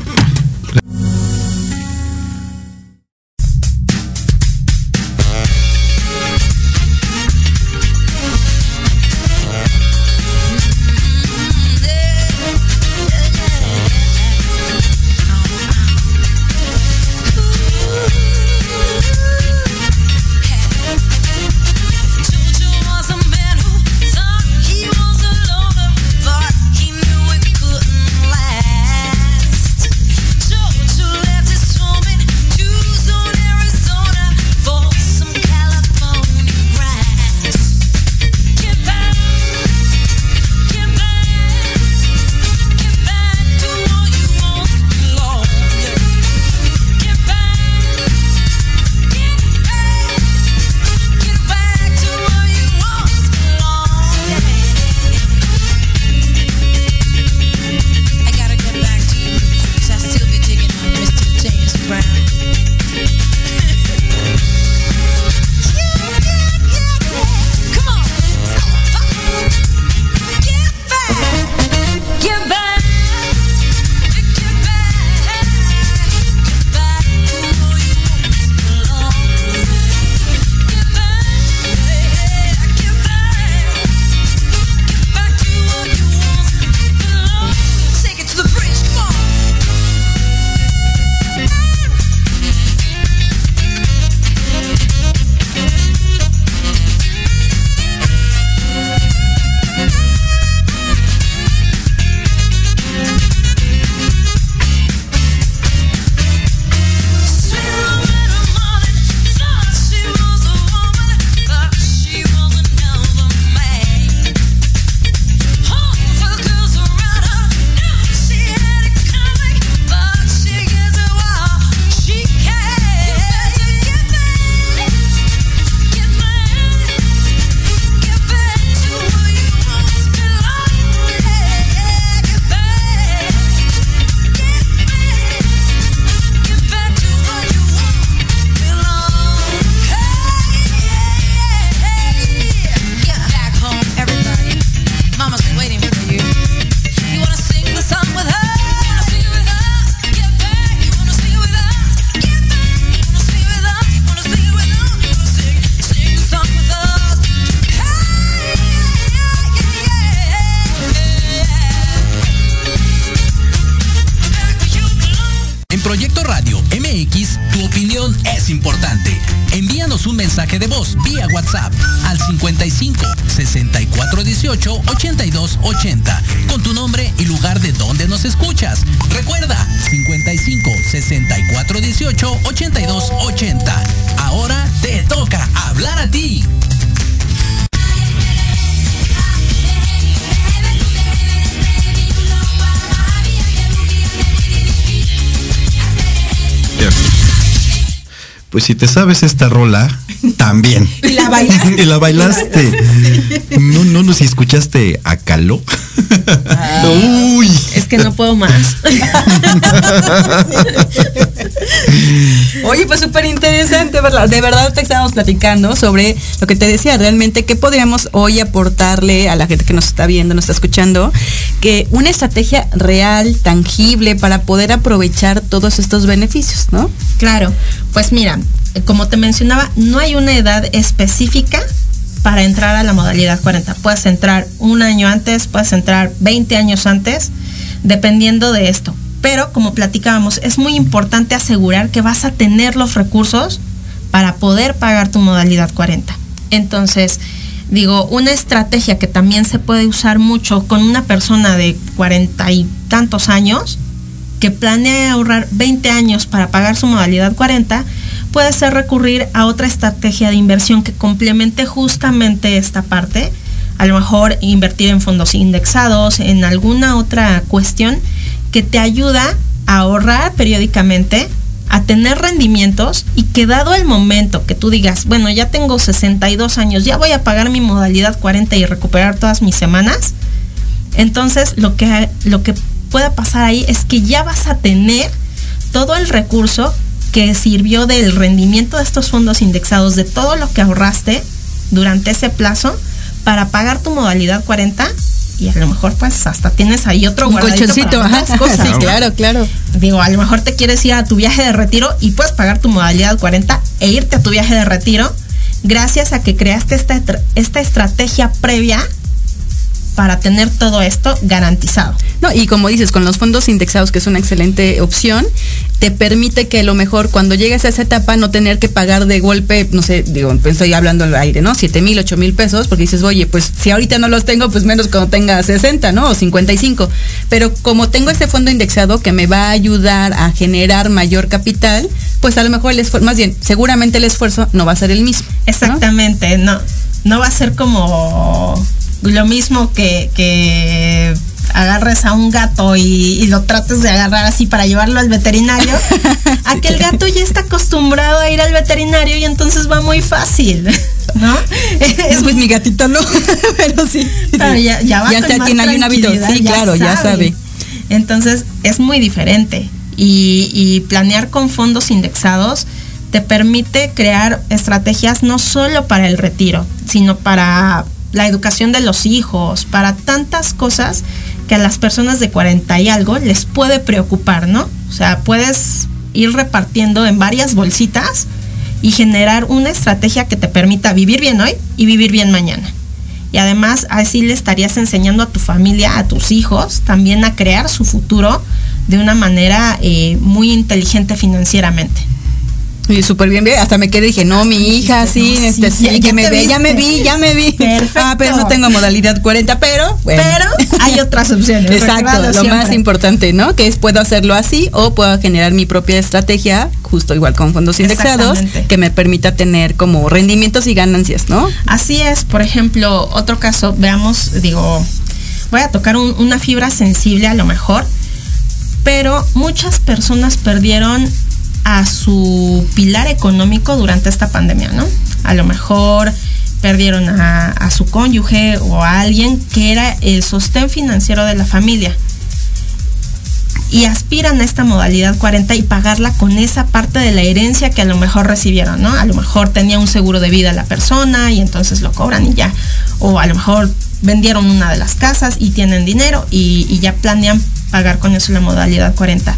Si te sabes esta rola, también. (laughs) Y la bailaste. (laughs) y la bailaste. No, no, no, si escuchaste a Caló. (laughs) Uy. Es que no puedo más. Oye, pues súper interesante. De verdad te estábamos platicando sobre lo que te decía, realmente qué podríamos hoy aportarle a la gente que nos está viendo, nos está escuchando, que una estrategia real, tangible, para poder aprovechar todos estos beneficios, ¿no? Claro, pues mira, como te mencionaba, no hay una edad específica para entrar a la modalidad 40. Puedes entrar un año antes, puedes entrar 20 años antes, dependiendo de esto. Pero como platicábamos, es muy importante asegurar que vas a tener los recursos para poder pagar tu modalidad 40. Entonces, digo, una estrategia que también se puede usar mucho con una persona de 40 y tantos años que planea ahorrar 20 años para pagar su modalidad 40, puede ser recurrir a otra estrategia de inversión que complemente justamente esta parte. A lo mejor invertir en fondos indexados, en alguna otra cuestión que te ayuda a ahorrar periódicamente, a tener rendimientos y que dado el momento que tú digas, bueno, ya tengo 62 años, ya voy a pagar mi modalidad 40 y recuperar todas mis semanas, entonces lo que, lo que pueda pasar ahí es que ya vas a tener todo el recurso que sirvió del rendimiento de estos fondos indexados, de todo lo que ahorraste durante ese plazo para pagar tu modalidad 40 y a lo mejor pues hasta tienes ahí otro Un colchoncito, para ajá. (laughs) cosas. Sí, claro, claro. Digo, a lo mejor te quieres ir a tu viaje de retiro y puedes pagar tu modalidad 40 e irte a tu viaje de retiro gracias a que creaste esta, esta estrategia previa para tener todo esto garantizado. No, y como dices, con los fondos indexados, que es una excelente opción, te permite que a lo mejor cuando llegues a esa etapa no tener que pagar de golpe, no sé, digo, pues estoy hablando al aire, ¿no? 7 mil, 8 mil pesos, porque dices, oye, pues si ahorita no los tengo, pues menos cuando tenga 60, ¿no? O 55. Pero como tengo este fondo indexado que me va a ayudar a generar mayor capital, pues a lo mejor el esfuerzo, más bien, seguramente el esfuerzo no va a ser el mismo. ¿no? Exactamente, no, no va a ser como lo mismo que, que agarres a un gato y, y lo trates de agarrar así para llevarlo al veterinario, a que el gato ya está acostumbrado a ir al veterinario y entonces va muy fácil, ¿no? (laughs) Es pues mi gatito no, (laughs) pero sí. Pero ya, ya va ya con está- más tiene ahí un hábito. Sí, claro, ya sabe. Entonces es muy diferente y, y planear con fondos indexados te permite crear estrategias no solo para el retiro, sino para la educación de los hijos, para tantas cosas que a las personas de 40 y algo les puede preocupar, ¿no? O sea, puedes ir repartiendo en varias bolsitas y generar una estrategia que te permita vivir bien hoy y vivir bien mañana. Y además así le estarías enseñando a tu familia, a tus hijos, también a crear su futuro de una manera eh, muy inteligente financieramente. Y súper bien, hasta me quedé y dije, no, mi hija, sí, este, sí, sí, ya- que ya me ve, ya me vi, ya me vi. Perfecto. Ah, pero no tengo modalidad 40, pero bueno. Pero hay (laughs) otras opciones. Exacto, lo siempre. más importante, ¿no? Que es puedo hacerlo así o puedo generar mi propia estrategia, justo igual con fondos indexados, que me permita tener como rendimientos y ganancias, ¿no? Así es, por ejemplo, otro caso, veamos, digo, voy a tocar un- una fibra sensible a lo mejor, pero muchas personas perdieron a su pilar económico durante esta pandemia, ¿no? A lo mejor perdieron a, su cónyuge o a alguien que era el sostén financiero de la familia y aspiran a esta modalidad 40 y pagarla con esa parte de la herencia que a lo mejor recibieron, ¿no? A lo mejor tenía un seguro de vida la persona y entonces lo cobran y ya. O a lo mejor vendieron una de las casas y tienen dinero y, y ya planean pagar con eso la modalidad 40.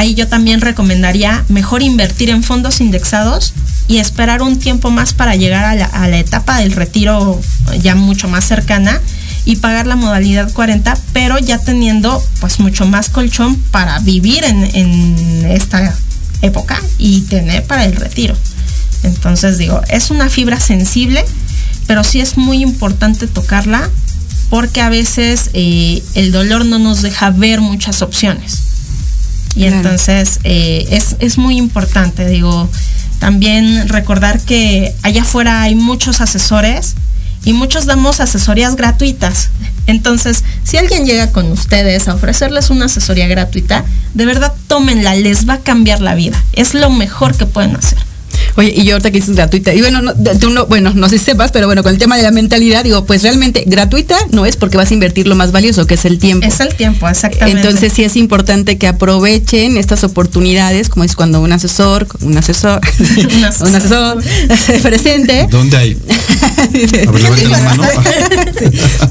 Ahí yo también recomendaría mejor invertir en fondos indexados y esperar un tiempo más para llegar a la, etapa del retiro ya mucho más cercana y pagar la modalidad 40, pero ya teniendo pues mucho más colchón para vivir en, en esta época y tener para el retiro. Entonces digo, es una fibra sensible, pero sí es muy importante tocarla porque a veces eh, el dolor no nos deja ver muchas opciones. Y entonces eh, es, es muy importante, digo, también recordar que allá afuera hay muchos asesores y muchos damos asesorías gratuitas. Entonces, si alguien llega con ustedes a ofrecerles una asesoría gratuita, de verdad tómenla, les va a cambiar la vida. Es lo mejor que pueden hacer. Oye, y yo ahorita que dices gratuita, y bueno, no, tú no, bueno, no sé si sepas, pero bueno, con el tema de la mentalidad, digo, pues realmente gratuita no es porque vas a invertir lo más valioso, que es el tiempo. Es el tiempo, exactamente. Entonces sí es importante que aprovechen estas oportunidades, como es cuando un asesor, un asesor, (laughs) un asesor, (laughs) un asesor se presente. ¿Dónde hay? (laughs) A ver, la mano.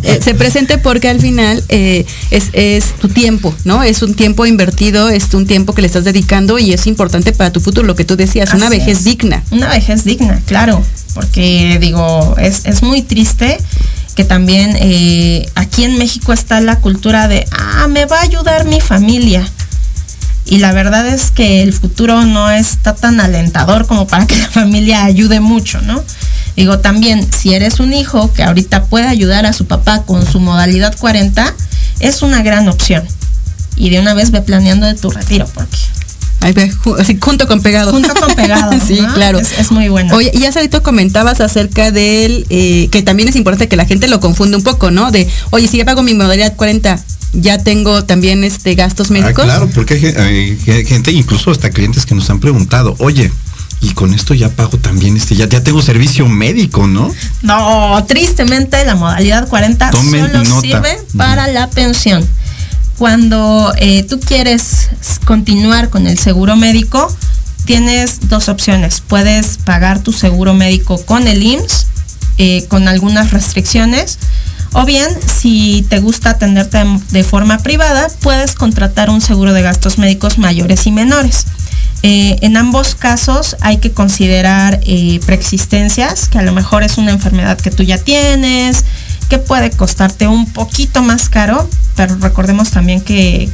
Eh, se presente porque al final eh, es, es tu tiempo, ¿no? Es un tiempo invertido, es un tiempo que le estás dedicando y es importante para tu futuro, lo que tú decías, una Así vejez es. Una vejez digna, claro, porque digo, es, es muy triste que también eh, aquí en México está la cultura de, ah, me va a ayudar mi familia. Y la verdad es que el futuro no está tan alentador como para que (laughs) la familia ayude mucho, ¿no? Digo, también, si eres un hijo que ahorita puede ayudar a su papá con su modalidad 40, es una gran opción. Y de una vez ve planeando de tu retiro, porque Ahí ve, ju- así junto con pegado. junto con pegado. (laughs) sí, ¿no? claro. Es, es muy bueno. Oye, y hace ahorita comentabas acerca del, eh, que también es importante que la gente lo confunde un poco, ¿no? De, oye, si ya pago mi modalidad 40, ya tengo también este gastos Ah, médicos. claro, porque hay, gen- hay gente, incluso hasta clientes que nos han preguntado, oye, y con esto ya pago también este, ya, ya tengo servicio médico, ¿no? No, tristemente la modalidad 40 Tomen solo nota. sirve para la pensión. Cuando eh, tú quieres continuar con el seguro médico, tienes dos opciones. Puedes pagar tu seguro médico con el IMSS, eh, con algunas restricciones, o bien, si te gusta atenderte de- forma privada, puedes contratar un seguro de gastos médicos mayores y menores. Eh, en ambos casos hay que considerar preexistencias, que a lo mejor es una enfermedad que tú ya tienes, que puede costarte un poquito más caro, pero recordemos también que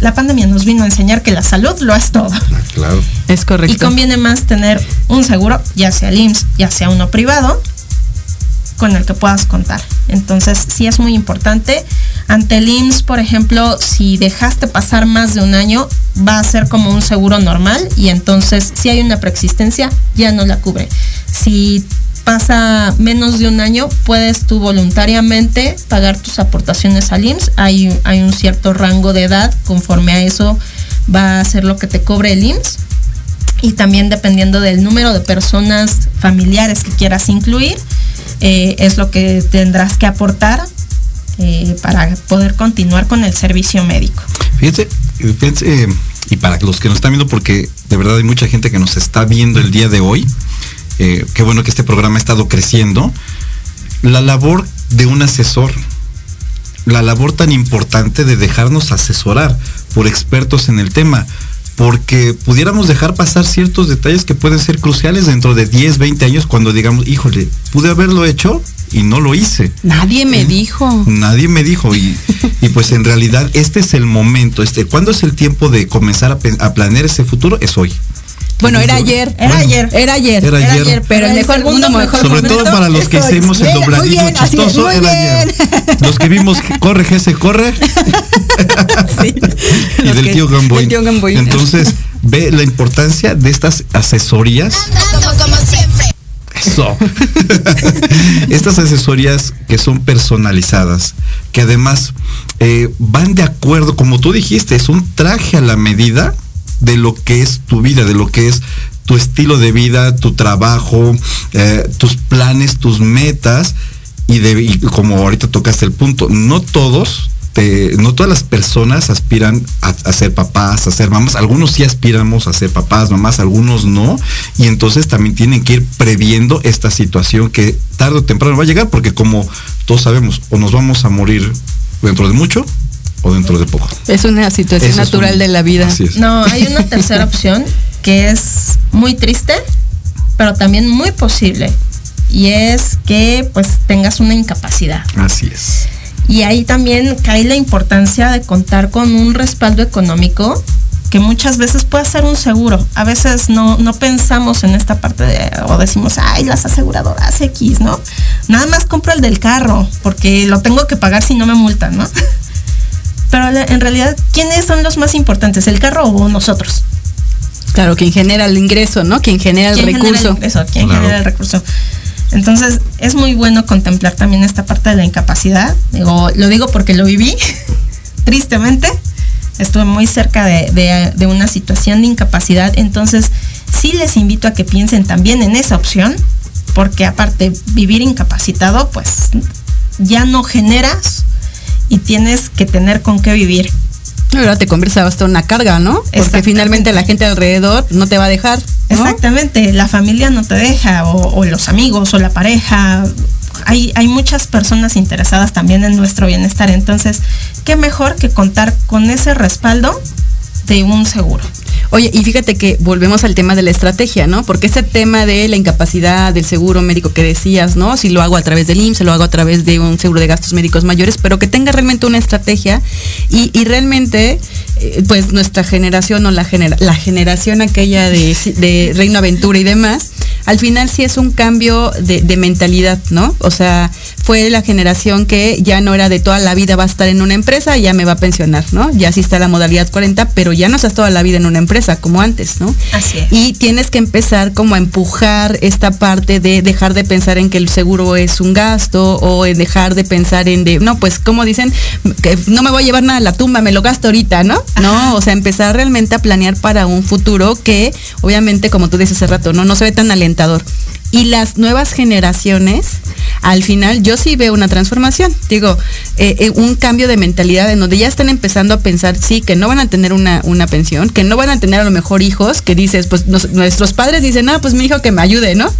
la pandemia nos vino a enseñar que la salud lo es todo. claro. Es correcto. Y conviene más tener un seguro, ya sea el IMSS, ya sea uno privado, con el que puedas contar. Entonces, sí es muy importante. Ante el IMSS, por ejemplo, si dejaste pasar más de un año, va a ser como un seguro normal y entonces, si hay una preexistencia, ya no la cubre. Si pasa menos de un año, puedes tú voluntariamente pagar tus aportaciones al IMSS. Hay, hay un cierto rango de edad, conforme a eso va a ser lo que te cobre el IMSS y también dependiendo del número de personas familiares que quieras incluir, eh, es lo que tendrás que aportar eh, para poder continuar con el servicio médico. Fíjense, fíjense, eh, y para los que nos están viendo, porque de verdad hay mucha gente que nos está viendo el día de hoy, eh, qué bueno que este programa ha estado creciendo, la labor de un asesor, la labor tan importante de dejarnos asesorar por expertos en el tema, porque pudiéramos dejar pasar ciertos detalles que pueden ser cruciales dentro de 10, 20 años cuando digamos, híjole, pude haberlo hecho y no lo hice. Nadie me dijo. Nadie me dijo y, (laughs) y pues en realidad este es el momento, este, ¿cuándo es el tiempo de comenzar a planear ese futuro? Es hoy. Bueno, era ayer. Era ayer. Era ayer. Era Era ayer. ayer. Pero el mejor mundo mejor Sobre momento todo para los que hicimos el dobladillo bien, chistoso, era bien. ayer. Los que vimos corre, se corre. (laughs) Sí. y del que- tío Gamboy. del tío Gamboy. Entonces, ve la importancia de estas asesorías. Eso. (laughs) Estas asesorías que son personalizadas, que además eh, van de acuerdo, como tú dijiste, es un traje a la medida de lo que es tu vida, de lo que es tu estilo de vida, tu trabajo, eh, tus planes, tus metas. Y, de, como ahorita tocaste el punto, no todos no todas las personas aspiran a, a ser papás, a ser mamás. Algunos sí aspiramos a ser papás, mamás, algunos no. Y entonces también tienen que ir previendo esta situación que tarde o temprano va a llegar, porque como todos sabemos, o nos vamos a morir dentro de mucho o dentro de poco. Es una situación Eso natural un- de la vida. Así es. No, hay una (laughs) tercera opción que es muy triste, pero también muy posible. Y es que pues tengas una incapacidad. Así es. Y ahí también cae la importancia de contar con un respaldo económico que muchas veces puede ser un seguro. A veces no, no pensamos en esta parte de, o decimos, ay, las aseguradoras X, ¿no? Nada más compro el del carro, porque lo tengo que pagar si no me multan, ¿no? (laughs) En realidad, ¿quiénes son los más importantes, el carro o nosotros? Claro, quien genera el ingreso, ¿no? Quien genera el recurso. Genera el quien genera el recurso. Entonces, es muy bueno contemplar también esta parte de la incapacidad. Digo, lo digo porque lo viví, (laughs) tristemente. Estuve muy cerca de, de, una situación de incapacidad. Entonces, sí les invito a que piensen también en esa opción, porque aparte, vivir incapacitado, pues ya no generas y tienes que tener con qué vivir. Ahora te conviertes hasta una carga, ¿no? Porque finalmente la gente alrededor no te va a dejar. Exactamente, la familia no te deja, o, los amigos, o la pareja. Hay, hay muchas personas interesadas también en nuestro bienestar. Entonces, qué mejor que contar con ese respaldo de un seguro. Oye, y fíjate que volvemos al tema de la estrategia, ¿no? Porque ese tema de la incapacidad, del seguro médico que decías, ¿no? Si lo hago a través del IMSS, lo hago a través de un seguro de gastos médicos mayores, pero que tenga realmente una estrategia y, realmente, eh, pues nuestra generación o la, la generación aquella de Reino Aventura y demás, al final sí es un cambio de, mentalidad, ¿no? O sea, fue la generación que ya no era de toda la vida va a estar en una empresa y ya me va a pensionar, ¿no? Ya sí está la modalidad 40, pero ya no estás toda la vida en una empresa como antes, ¿no? Así es. Y tienes que empezar como a empujar esta parte de dejar de pensar en que el seguro es un gasto o en dejar de pensar en de, no, pues como dicen, que no me voy a llevar nada a la tumba, me lo gasto ahorita, ¿no? No, o sea, empezar realmente a planear para un futuro que obviamente, como tú dices hace rato, no, no se ve tan y las nuevas generaciones, al final yo sí veo una transformación, digo, eh, eh, un cambio de mentalidad en donde ya están empezando a pensar, sí, que no van a tener una, una pensión, que no van a tener a lo mejor hijos, que dices, pues nuestros padres dicen, ah, pues mi hijo que me ayude, ¿no?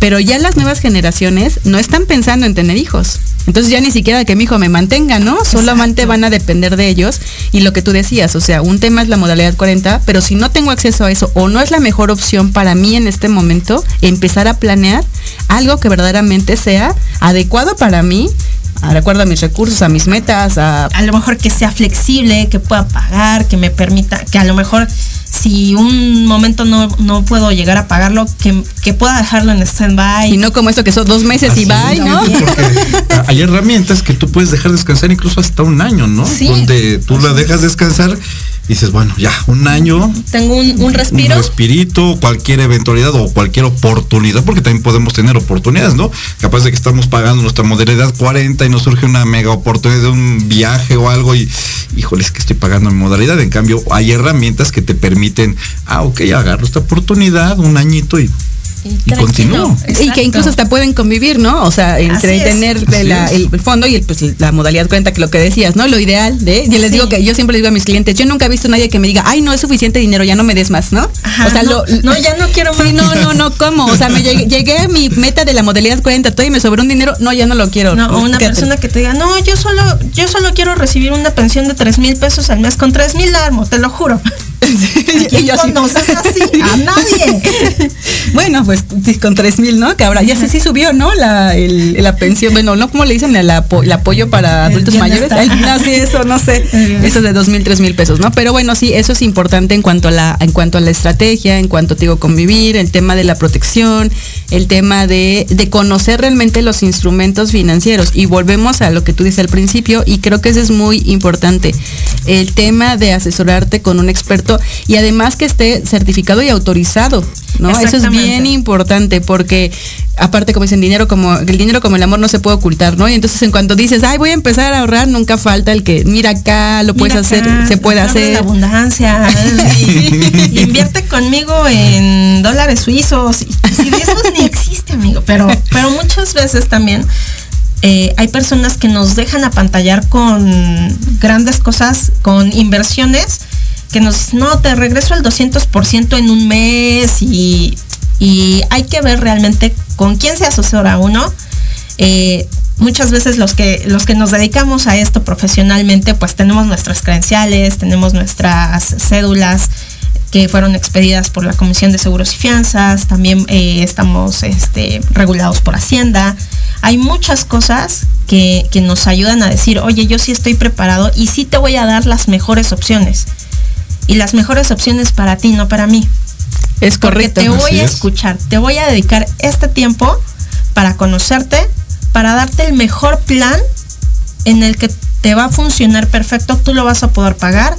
Pero ya las nuevas generaciones no están pensando en tener hijos. Entonces ya ni siquiera que mi hijo me mantenga, ¿no? Solamente van a depender de ellos. Y lo que tú decías, o sea, un tema es la modalidad 40, pero si no tengo acceso a eso o no es la mejor opción para mí en este momento, empezar a planear algo que verdaderamente sea adecuado para mí de acuerdo a mis recursos, a mis metas, a... A lo mejor que sea flexible, que pueda pagar, que me permita, que a lo mejor si un momento no, no puedo llegar a pagarlo, que, que pueda dejarlo en stand-by. Y no como esto que son dos meses y bye, ¿no? hay herramientas que tú puedes dejar descansar incluso hasta un año, ¿no? Donde tú la dejas descansar dices, bueno, ya, un año. Tengo un, respiro. Un respirito, cualquier eventualidad o cualquier oportunidad, porque también podemos tener oportunidades, ¿no? Capaz de que estamos pagando nuestra modalidad 40 y nos surge una mega oportunidad de un viaje o algo y, híjole, es que estoy pagando mi modalidad. En cambio, hay herramientas que te permiten, ah, ok, agarro esta oportunidad, un añito y y, continúo. Y que incluso hasta pueden convivir, ¿no? O sea, entre tener el fondo y el, pues, la modalidad cuenta que lo que decías, ¿no? Lo ideal de, yo les digo que yo siempre les digo a mis clientes, yo nunca he visto a nadie que me diga, ay, no es suficiente dinero, ya no me des más, ¿no? o sea, no, no, ya no quiero más. Sí, no, no, no, ¿cómo? O sea, me llegué, a mi meta de la modalidad 40 todo y me sobró un dinero, no, ya no lo quiero. No, o una persona que te diga, no, yo solo, yo solo quiero recibir una pensión de tres mil pesos al mes, con tres mil armo, te lo juro. Y yo conoces así? A nadie. (laughs) bueno, pues con tres mil, ¿no? Que ahora ya sé si subió, ¿no? La, la pensión, bueno, ¿no? ¿Cómo le dicen? El, apoyo para adultos mayores. no, sí, eso, no sé. (laughs) Eso es de dos mil, tres mil pesos, ¿no? Pero bueno, sí, eso es importante en cuanto a la, en cuanto a la estrategia, en cuanto te digo convivir, el tema de la protección, el tema de, de conocer realmente los instrumentos financieros. Y volvemos a lo que tú dices al principio, y creo que eso es muy importante. El tema de asesorarte con un experto y además que esté certificado y autorizado, ¿no? Eso es bien importante porque aparte como dicen dinero como el dinero como el amor no se puede ocultar, ¿no? Y entonces en cuanto dices, "Ay, voy a empezar a ahorrar", nunca falta el que mira acá, lo puedes hacer, se puede hacer. La abundancia. invierte conmigo en dólares suizos. Y de esos ni existe, amigo, pero pero muchas veces también eh, hay personas que nos dejan apantallar con grandes cosas, con inversiones que nos no, te regreso al 200% en un mes y, hay que ver realmente con quién se asesora uno. Eh, muchas veces los que, los que nos dedicamos a esto profesionalmente, pues tenemos nuestras credenciales, tenemos nuestras cédulas que fueron expedidas por la Comisión de Seguros y Fianzas, también eh, estamos este, regulados por Hacienda. Hay muchas cosas que, que nos ayudan a decir, oye, yo sí estoy preparado y sí te voy a dar las mejores opciones y las mejores opciones para ti, no para mí. Es Porque correcto. te voy a es. escuchar, te voy a dedicar este tiempo para conocerte, para darte el mejor plan en el que te va a funcionar perfecto, tú lo vas a poder pagar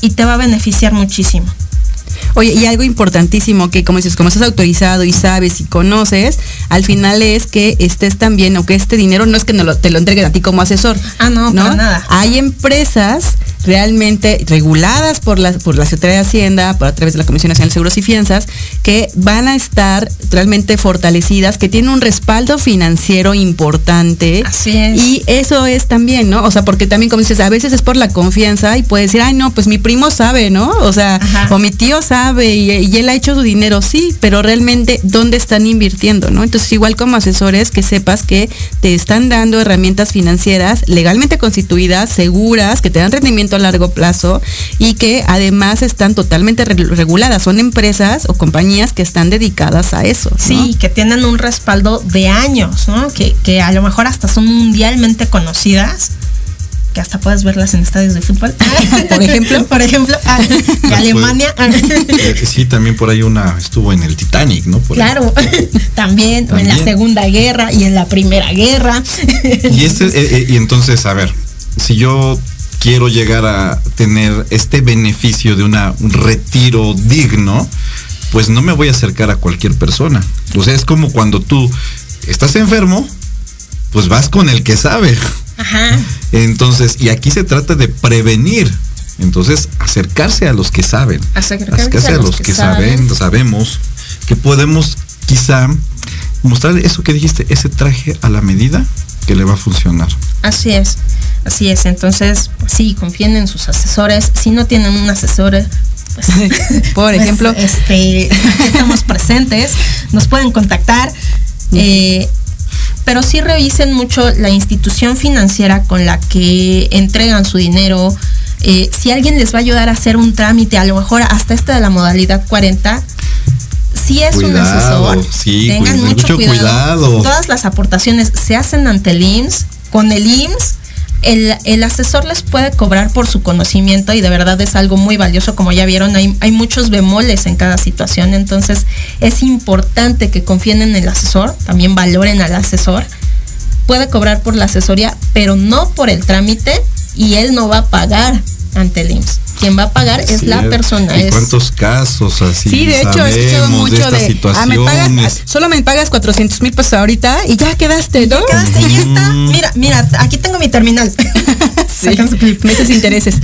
y te va a beneficiar muchísimo. Oye, y algo importantísimo que como dices, como estás autorizado y sabes y conoces, al final es que estés también o que este dinero no es que no lo- te lo entreguen a ti como asesor. Ah, no, para nada. Hay empresas realmente reguladas por la, por la Secretaría de Hacienda, por a través de la Comisión Nacional de Seguros y Fianzas, que van a estar realmente fortalecidas, que tienen un respaldo financiero importante. Así es. Y eso es también, ¿no? O sea, porque también como dices, a veces es por la confianza y puedes decir, ay, no, pues mi primo sabe, ¿no? O sea, Ajá. o mi tío sabe y, y él ha hecho su dinero, sí, pero realmente, ¿dónde están invirtiendo, no? Entonces, igual como asesores, que sepas que te están dando herramientas financieras legalmente constituidas, seguras, que te dan rendimiento a largo plazo y que además están totalmente re- reguladas. Son empresas o compañías que están dedicadas a eso. ¿no? Sí, que tienen un respaldo de años, ¿no? Que, que a lo mejor hasta son mundialmente conocidas, que hasta puedes verlas en estadios de fútbol. (laughs) Por ejemplo. (laughs) Por ejemplo, ah, (laughs) de Alemania. Eh, sí, también por ahí una estuvo en el Titanic, ¿no? Por. Claro, también, en la. Segunda Guerra y en la Primera Guerra. Y este, eh, eh, y entonces, a ver, si yo quiero llegar a tener este beneficio de una, un retiro digno, pues no me voy a acercar a cualquier persona. O sea, es como cuando tú estás enfermo, pues vas con el que sabe. Ajá. Entonces, y aquí se trata de prevenir. Entonces, acercarse a los que saben. Acercarse a los que, saben, sabemos que podemos quizá mostrar eso que dijiste, ese traje a la medida que le va a funcionar. Así es, así es. Entonces, pues sí, confíen en sus asesores. Si no tienen un asesor, pues, (laughs) Por pues, ejemplo. este, estamos presentes, nos pueden contactar. eh, pero sí revisen mucho la institución financiera con la que entregan su dinero. Eh, si alguien les va a ayudar a hacer un trámite, a lo mejor hasta esta de la modalidad 40, si es un asesor, sí, tengan mucho, mucho cuidado. cuidado. Todas las aportaciones se hacen ante el IMSS. Con el IMSS, el, el asesor les puede cobrar por su conocimiento y de verdad es algo muy valioso. Como ya vieron, hay, hay muchos bemoles en cada situación. Entonces, es importante que confíen en el asesor, también valoren al asesor. Puede cobrar por la asesoría, pero no por el trámite y él no va a pagar ante el IMSS. Quien va a pagar es la persona. ¿Y es- cuántos casos así? Sí, de hecho, he escuchado mucho de de, ah, me pagas, situaciones? solo me pagas 400 mil pesos ahorita y ya quedaste, ¿no? quedaste y ya está. Mira, mira, aquí tengo mi terminal. (laughs) Sí, meses intereses,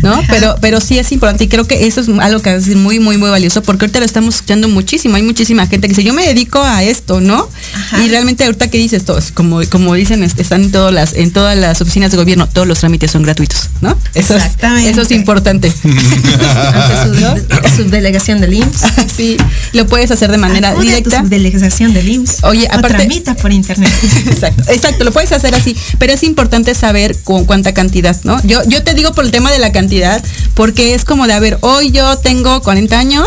¿no? Pero, pero sí es importante y creo que eso es algo que es muy, muy, muy valioso porque ahorita lo estamos escuchando muchísimo. Hay muchísima gente que dice, yo me dedico a esto, ¿no? Ajá. Y realmente ahorita que dices, todos, como, como dicen, están en todas las, en todas las oficinas de gobierno, todos los trámites son gratuitos, ¿no? Eso es, Exactamente. eso es importante. Ante (laughs) su subdelegación del IMSS. sí, lo puedes hacer de manera Acude a tu directa. subdelegación del IMSS. Oye, o aparte- tramita por internet. (laughs) Exacto, exacto, lo puedes hacer así, pero es importante saber con cuánta cantidad, ¿no? Yo, yo te digo por el tema de la cantidad, porque es como de, a ver, hoy yo tengo 40 años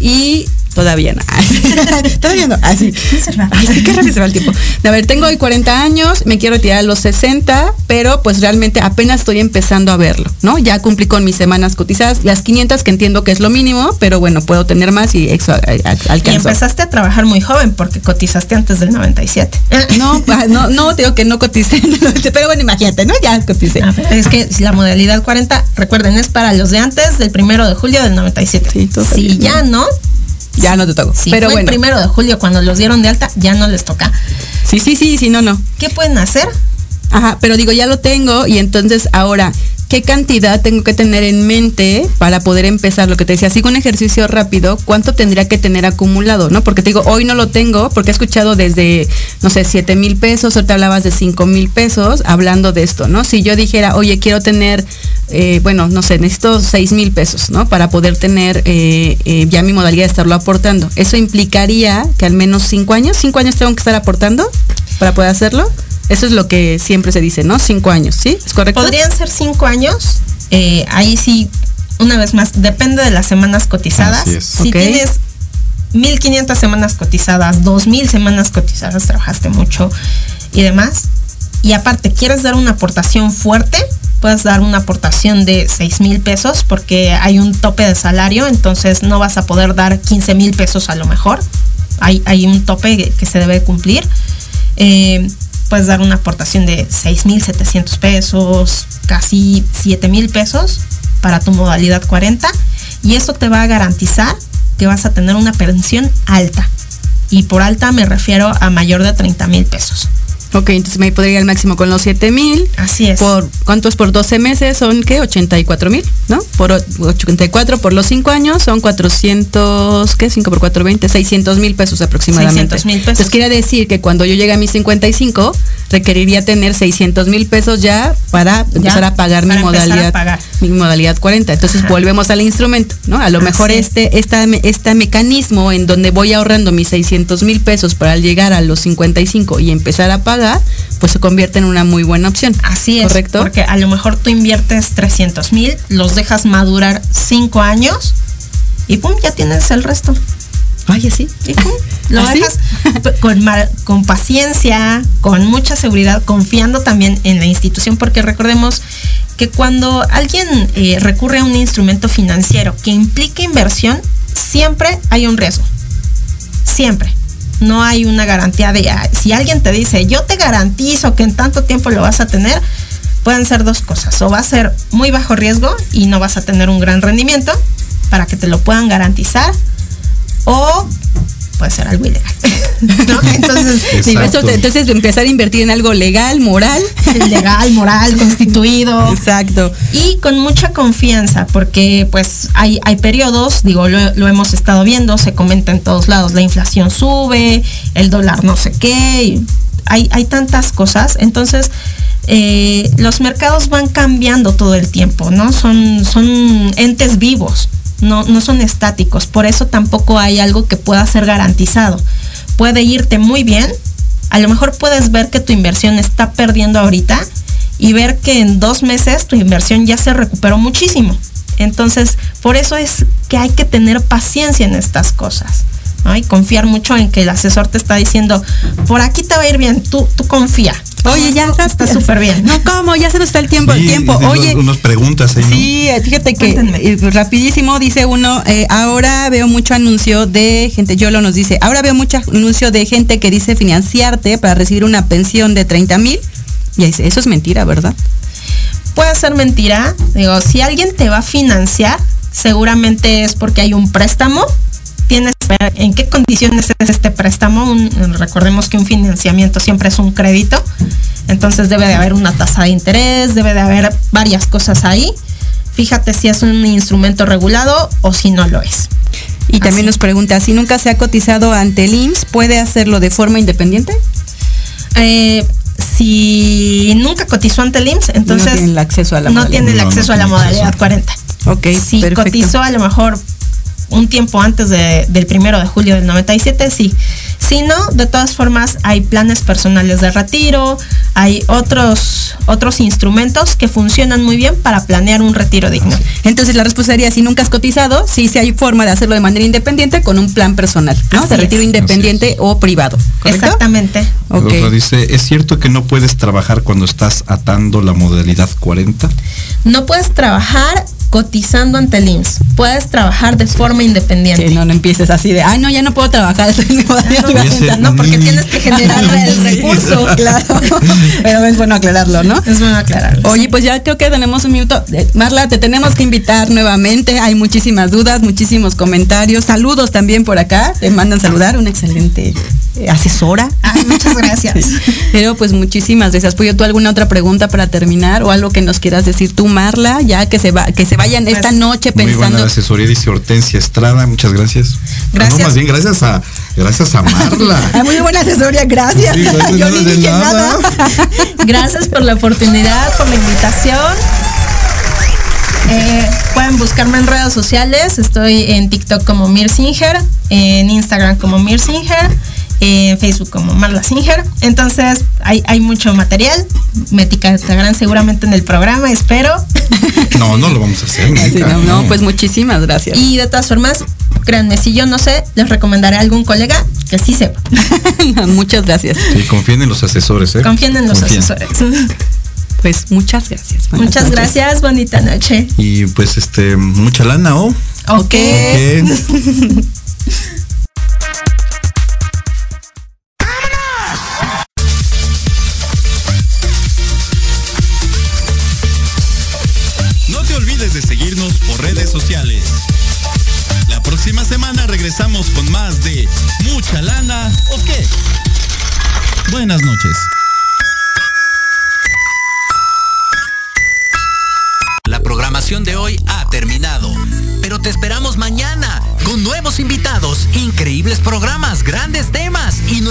y todavía no. (laughs) todavía no. Así. Ay, sí, qué rápido se va el tiempo. A ver, tengo hoy 40 años, me quiero retirar a los 60, pero pues realmente apenas estoy empezando a verlo, ¿no? Ya cumplí con mis semanas cotizadas, las 500 que entiendo que es lo mínimo, pero bueno, puedo tener más y eso a- a- Y alcanzo. empezaste a trabajar muy joven porque cotizaste antes del 97. No, ah, no, no, te digo que no coticé, (laughs) pero bueno, imagínate, ¿no? Ya coticé. Pero es que la modalidad 40, recuerden, es para los de antes del primero de julio del 97. Sí, si no. ya no, Ya no te toco. si pero fue bueno. el primero de julio cuando los dieron de alta, ya no les toca. Sí, sí, sí, sí, no, no. ¿Qué pueden hacer? Ajá, pero digo, ya lo tengo y entonces ahora, ¿qué cantidad tengo que tener en mente para poder empezar? Lo que te decía, sigo un ejercicio rápido, ¿cuánto tendría que tener acumulado? ¿No? Porque te digo, hoy no lo tengo porque he escuchado desde, no sé, 7 mil pesos, ahorita hablabas de 5 mil pesos hablando de esto, ¿no? Si yo dijera, oye, quiero tener, eh, bueno, no sé, necesito 6 mil pesos, ¿no? Para poder tener eh, eh, ya mi modalidad de estarlo aportando. Eso implicaría que al menos 5 años, 5 años tengo que estar aportando para poder hacerlo. Eso es lo que siempre se dice, ¿no? Cinco años, ¿sí? ¿Es correcto? Podrían ser cinco años. eh, ahí sí, una vez más, depende de las semanas cotizadas. Así es. Si Ok. tienes 1500 semanas cotizadas, 2000 semanas cotizadas, trabajaste mucho y demás. Y aparte, quieres dar una aportación fuerte, puedes dar una aportación de 6 mil pesos porque hay un tope de salario, entonces no vas a poder dar 15 mil pesos a lo mejor. Hay, hay un tope que se debe cumplir. Eh, puedes dar una aportación de 6 mil 700 pesos, casi 7 mil pesos para tu modalidad 40 y eso te va a garantizar que vas a tener una pensión alta. Y por alta me refiero a mayor de 30 mil pesos. Ok, entonces me podría ir al máximo con los 7 mil. Así es. Por, ¿Cuántos por 12 meses? Son, ¿qué? 84 mil, ¿no? Por 84 por los 5 años son 400, ¿qué? 5 por 4, 20, 600 mil pesos aproximadamente. 600 mil pesos. Entonces quiere decir que cuando yo llegue a mis 55, requeriría tener 600 mil pesos ya para empezar a pagar mi modalidad mi modalidad 40. Entonces volvemos al instrumento, ¿no? A lo mejor este, esta, este mecanismo en donde voy ahorrando mis 600 mil pesos para llegar a los 55 y empezar a pagar pues se convierte en una muy buena opción. Así es. ¿Correcto? Porque a lo mejor tú inviertes 300 mil, los dejas madurar 5 años y pum, ya tienes el resto. Ay, así. Y pum, lo ¿Ah, dejas (laughs) con, con paciencia, con mucha seguridad, confiando también en la institución, porque recordemos que cuando alguien eh, recurre a un instrumento financiero que implique inversión, siempre hay un riesgo. Siempre no hay una garantía de, si alguien te dice, yo te garantizo que en tanto tiempo lo vas a tener, pueden ser dos cosas. O va a ser muy bajo riesgo y no vas a tener un gran rendimiento para que te lo puedan garantizar. O puede ser algo ilegal. (laughs) (laughs) Entonces, empezar a invertir en algo legal, moral. (laughs) Legal, moral, constituido. Exacto. Y con mucha confianza, porque pues hay, hay periodos, digo, lo, hemos estado viendo, se comenta en todos lados, la inflación sube, el dólar no sé qué, hay, hay tantas cosas. Entonces, eh, los mercados van cambiando todo el tiempo, ¿no? Son, son entes vivos no, no son estáticos, por eso tampoco hay algo que pueda ser garantizado. Puede irte muy bien, a lo mejor puedes ver que tu inversión está perdiendo ahorita y ver que en dos meses tu inversión ya se recuperó muchísimo. Entonces, por eso es que hay que tener paciencia en estas cosas. Y confiar mucho en que el asesor te está diciendo, por aquí te va a ir bien, tú, tú confía. Oye, ya está súper bien. No, ¿cómo? Ya se nos está el tiempo, el tiempo. Oye. Unas preguntas ahí, Sí, fíjate que eh, rapidísimo dice uno, eh, ahora veo mucho anuncio de gente, Yolo nos dice, ahora veo mucho anuncio de gente que dice financiarte para recibir una pensión de 30 mil. Y dice, eso es mentira, ¿verdad? Puede ser mentira. Digo, si alguien te va a financiar, seguramente es porque hay un préstamo ver en qué condiciones es este préstamo. recordemos que un financiamiento siempre es un crédito, entonces debe de haber una tasa de interés, debe de haber varias cosas ahí. Fíjate si es un instrumento regulado o si no lo es. Y también nos pregunta, si nunca se ha cotizado ante el IMSS, ¿puede hacerlo de forma independiente? Eh, si nunca cotizó ante el IMSS, entonces no tiene el acceso a la no tiene el acceso a la modalidad 40. Ok, si cotizó a lo mejor un tiempo antes del primero de julio del 97, sí. Si no, de todas formas hay planes personales de retiro, hay otros, otros instrumentos que funcionan muy bien para planear un retiro digno. Entonces la respuesta sería, si nunca has cotizado, sí, sí hay forma de hacerlo de manera independiente con un plan personal, ¿no? de retiro independiente o privado. Exactamente. Okay. Dice, ¿es cierto que no puedes trabajar cuando estás atando la modalidad 40? No puedes trabajar cotizando ante el IMSS. Puedes trabajar de forma independiente. no, no empieces así de, ay, no, ya no puedo trabajar. (laughs) no, porque tienes que generar (laughs) el recurso. claro. (laughs) Pero es bueno aclararlo, ¿no? Es bueno aclararlo. Oye, pues ya creo que tenemos un minuto. Eh, Marla, te tenemos que invitar nuevamente. Hay muchísimas dudas, muchísimos comentarios. Saludos también por acá. Te mandan saludar. Una excelente eh, asesora. muchas gracias. Pero pues muchísimas gracias. ¿Puedo tú alguna otra pregunta para terminar o algo que nos quieras decir tú, Marla? Ya que se va, que se va vayan esta noche pensando. Muy buena asesoría, dice Hortensia Estrada, muchas gracias. Gracias. más bien gracias a, gracias a Marla. (laughs) muy buena asesoría, gracias. Yo ni dije nada. (laughs) gracias por la oportunidad, por la invitación. Eh, pueden buscarme en redes sociales. Estoy en TikTok como Mirsinger, en Instagram como Mirsinger en Facebook como Marla Singer. Entonces hay, hay mucho material. Me etiquetarán seguramente en el programa, espero. (laughs) No, no lo vamos a hacer. no, pues muchísimas gracias. Y de todas formas, créanme, si yo no sé, les recomendaré a algún colega que sí sepa. (laughs) Muchas gracias. Sí, confíen en los asesores, ¿eh? Confíen en los asesores. (laughs) Pues muchas gracias. Muchas gracias, bonita noche. Y pues este, mucha lana, ¿o? Oh? Ok. No O qué. Buenas noches.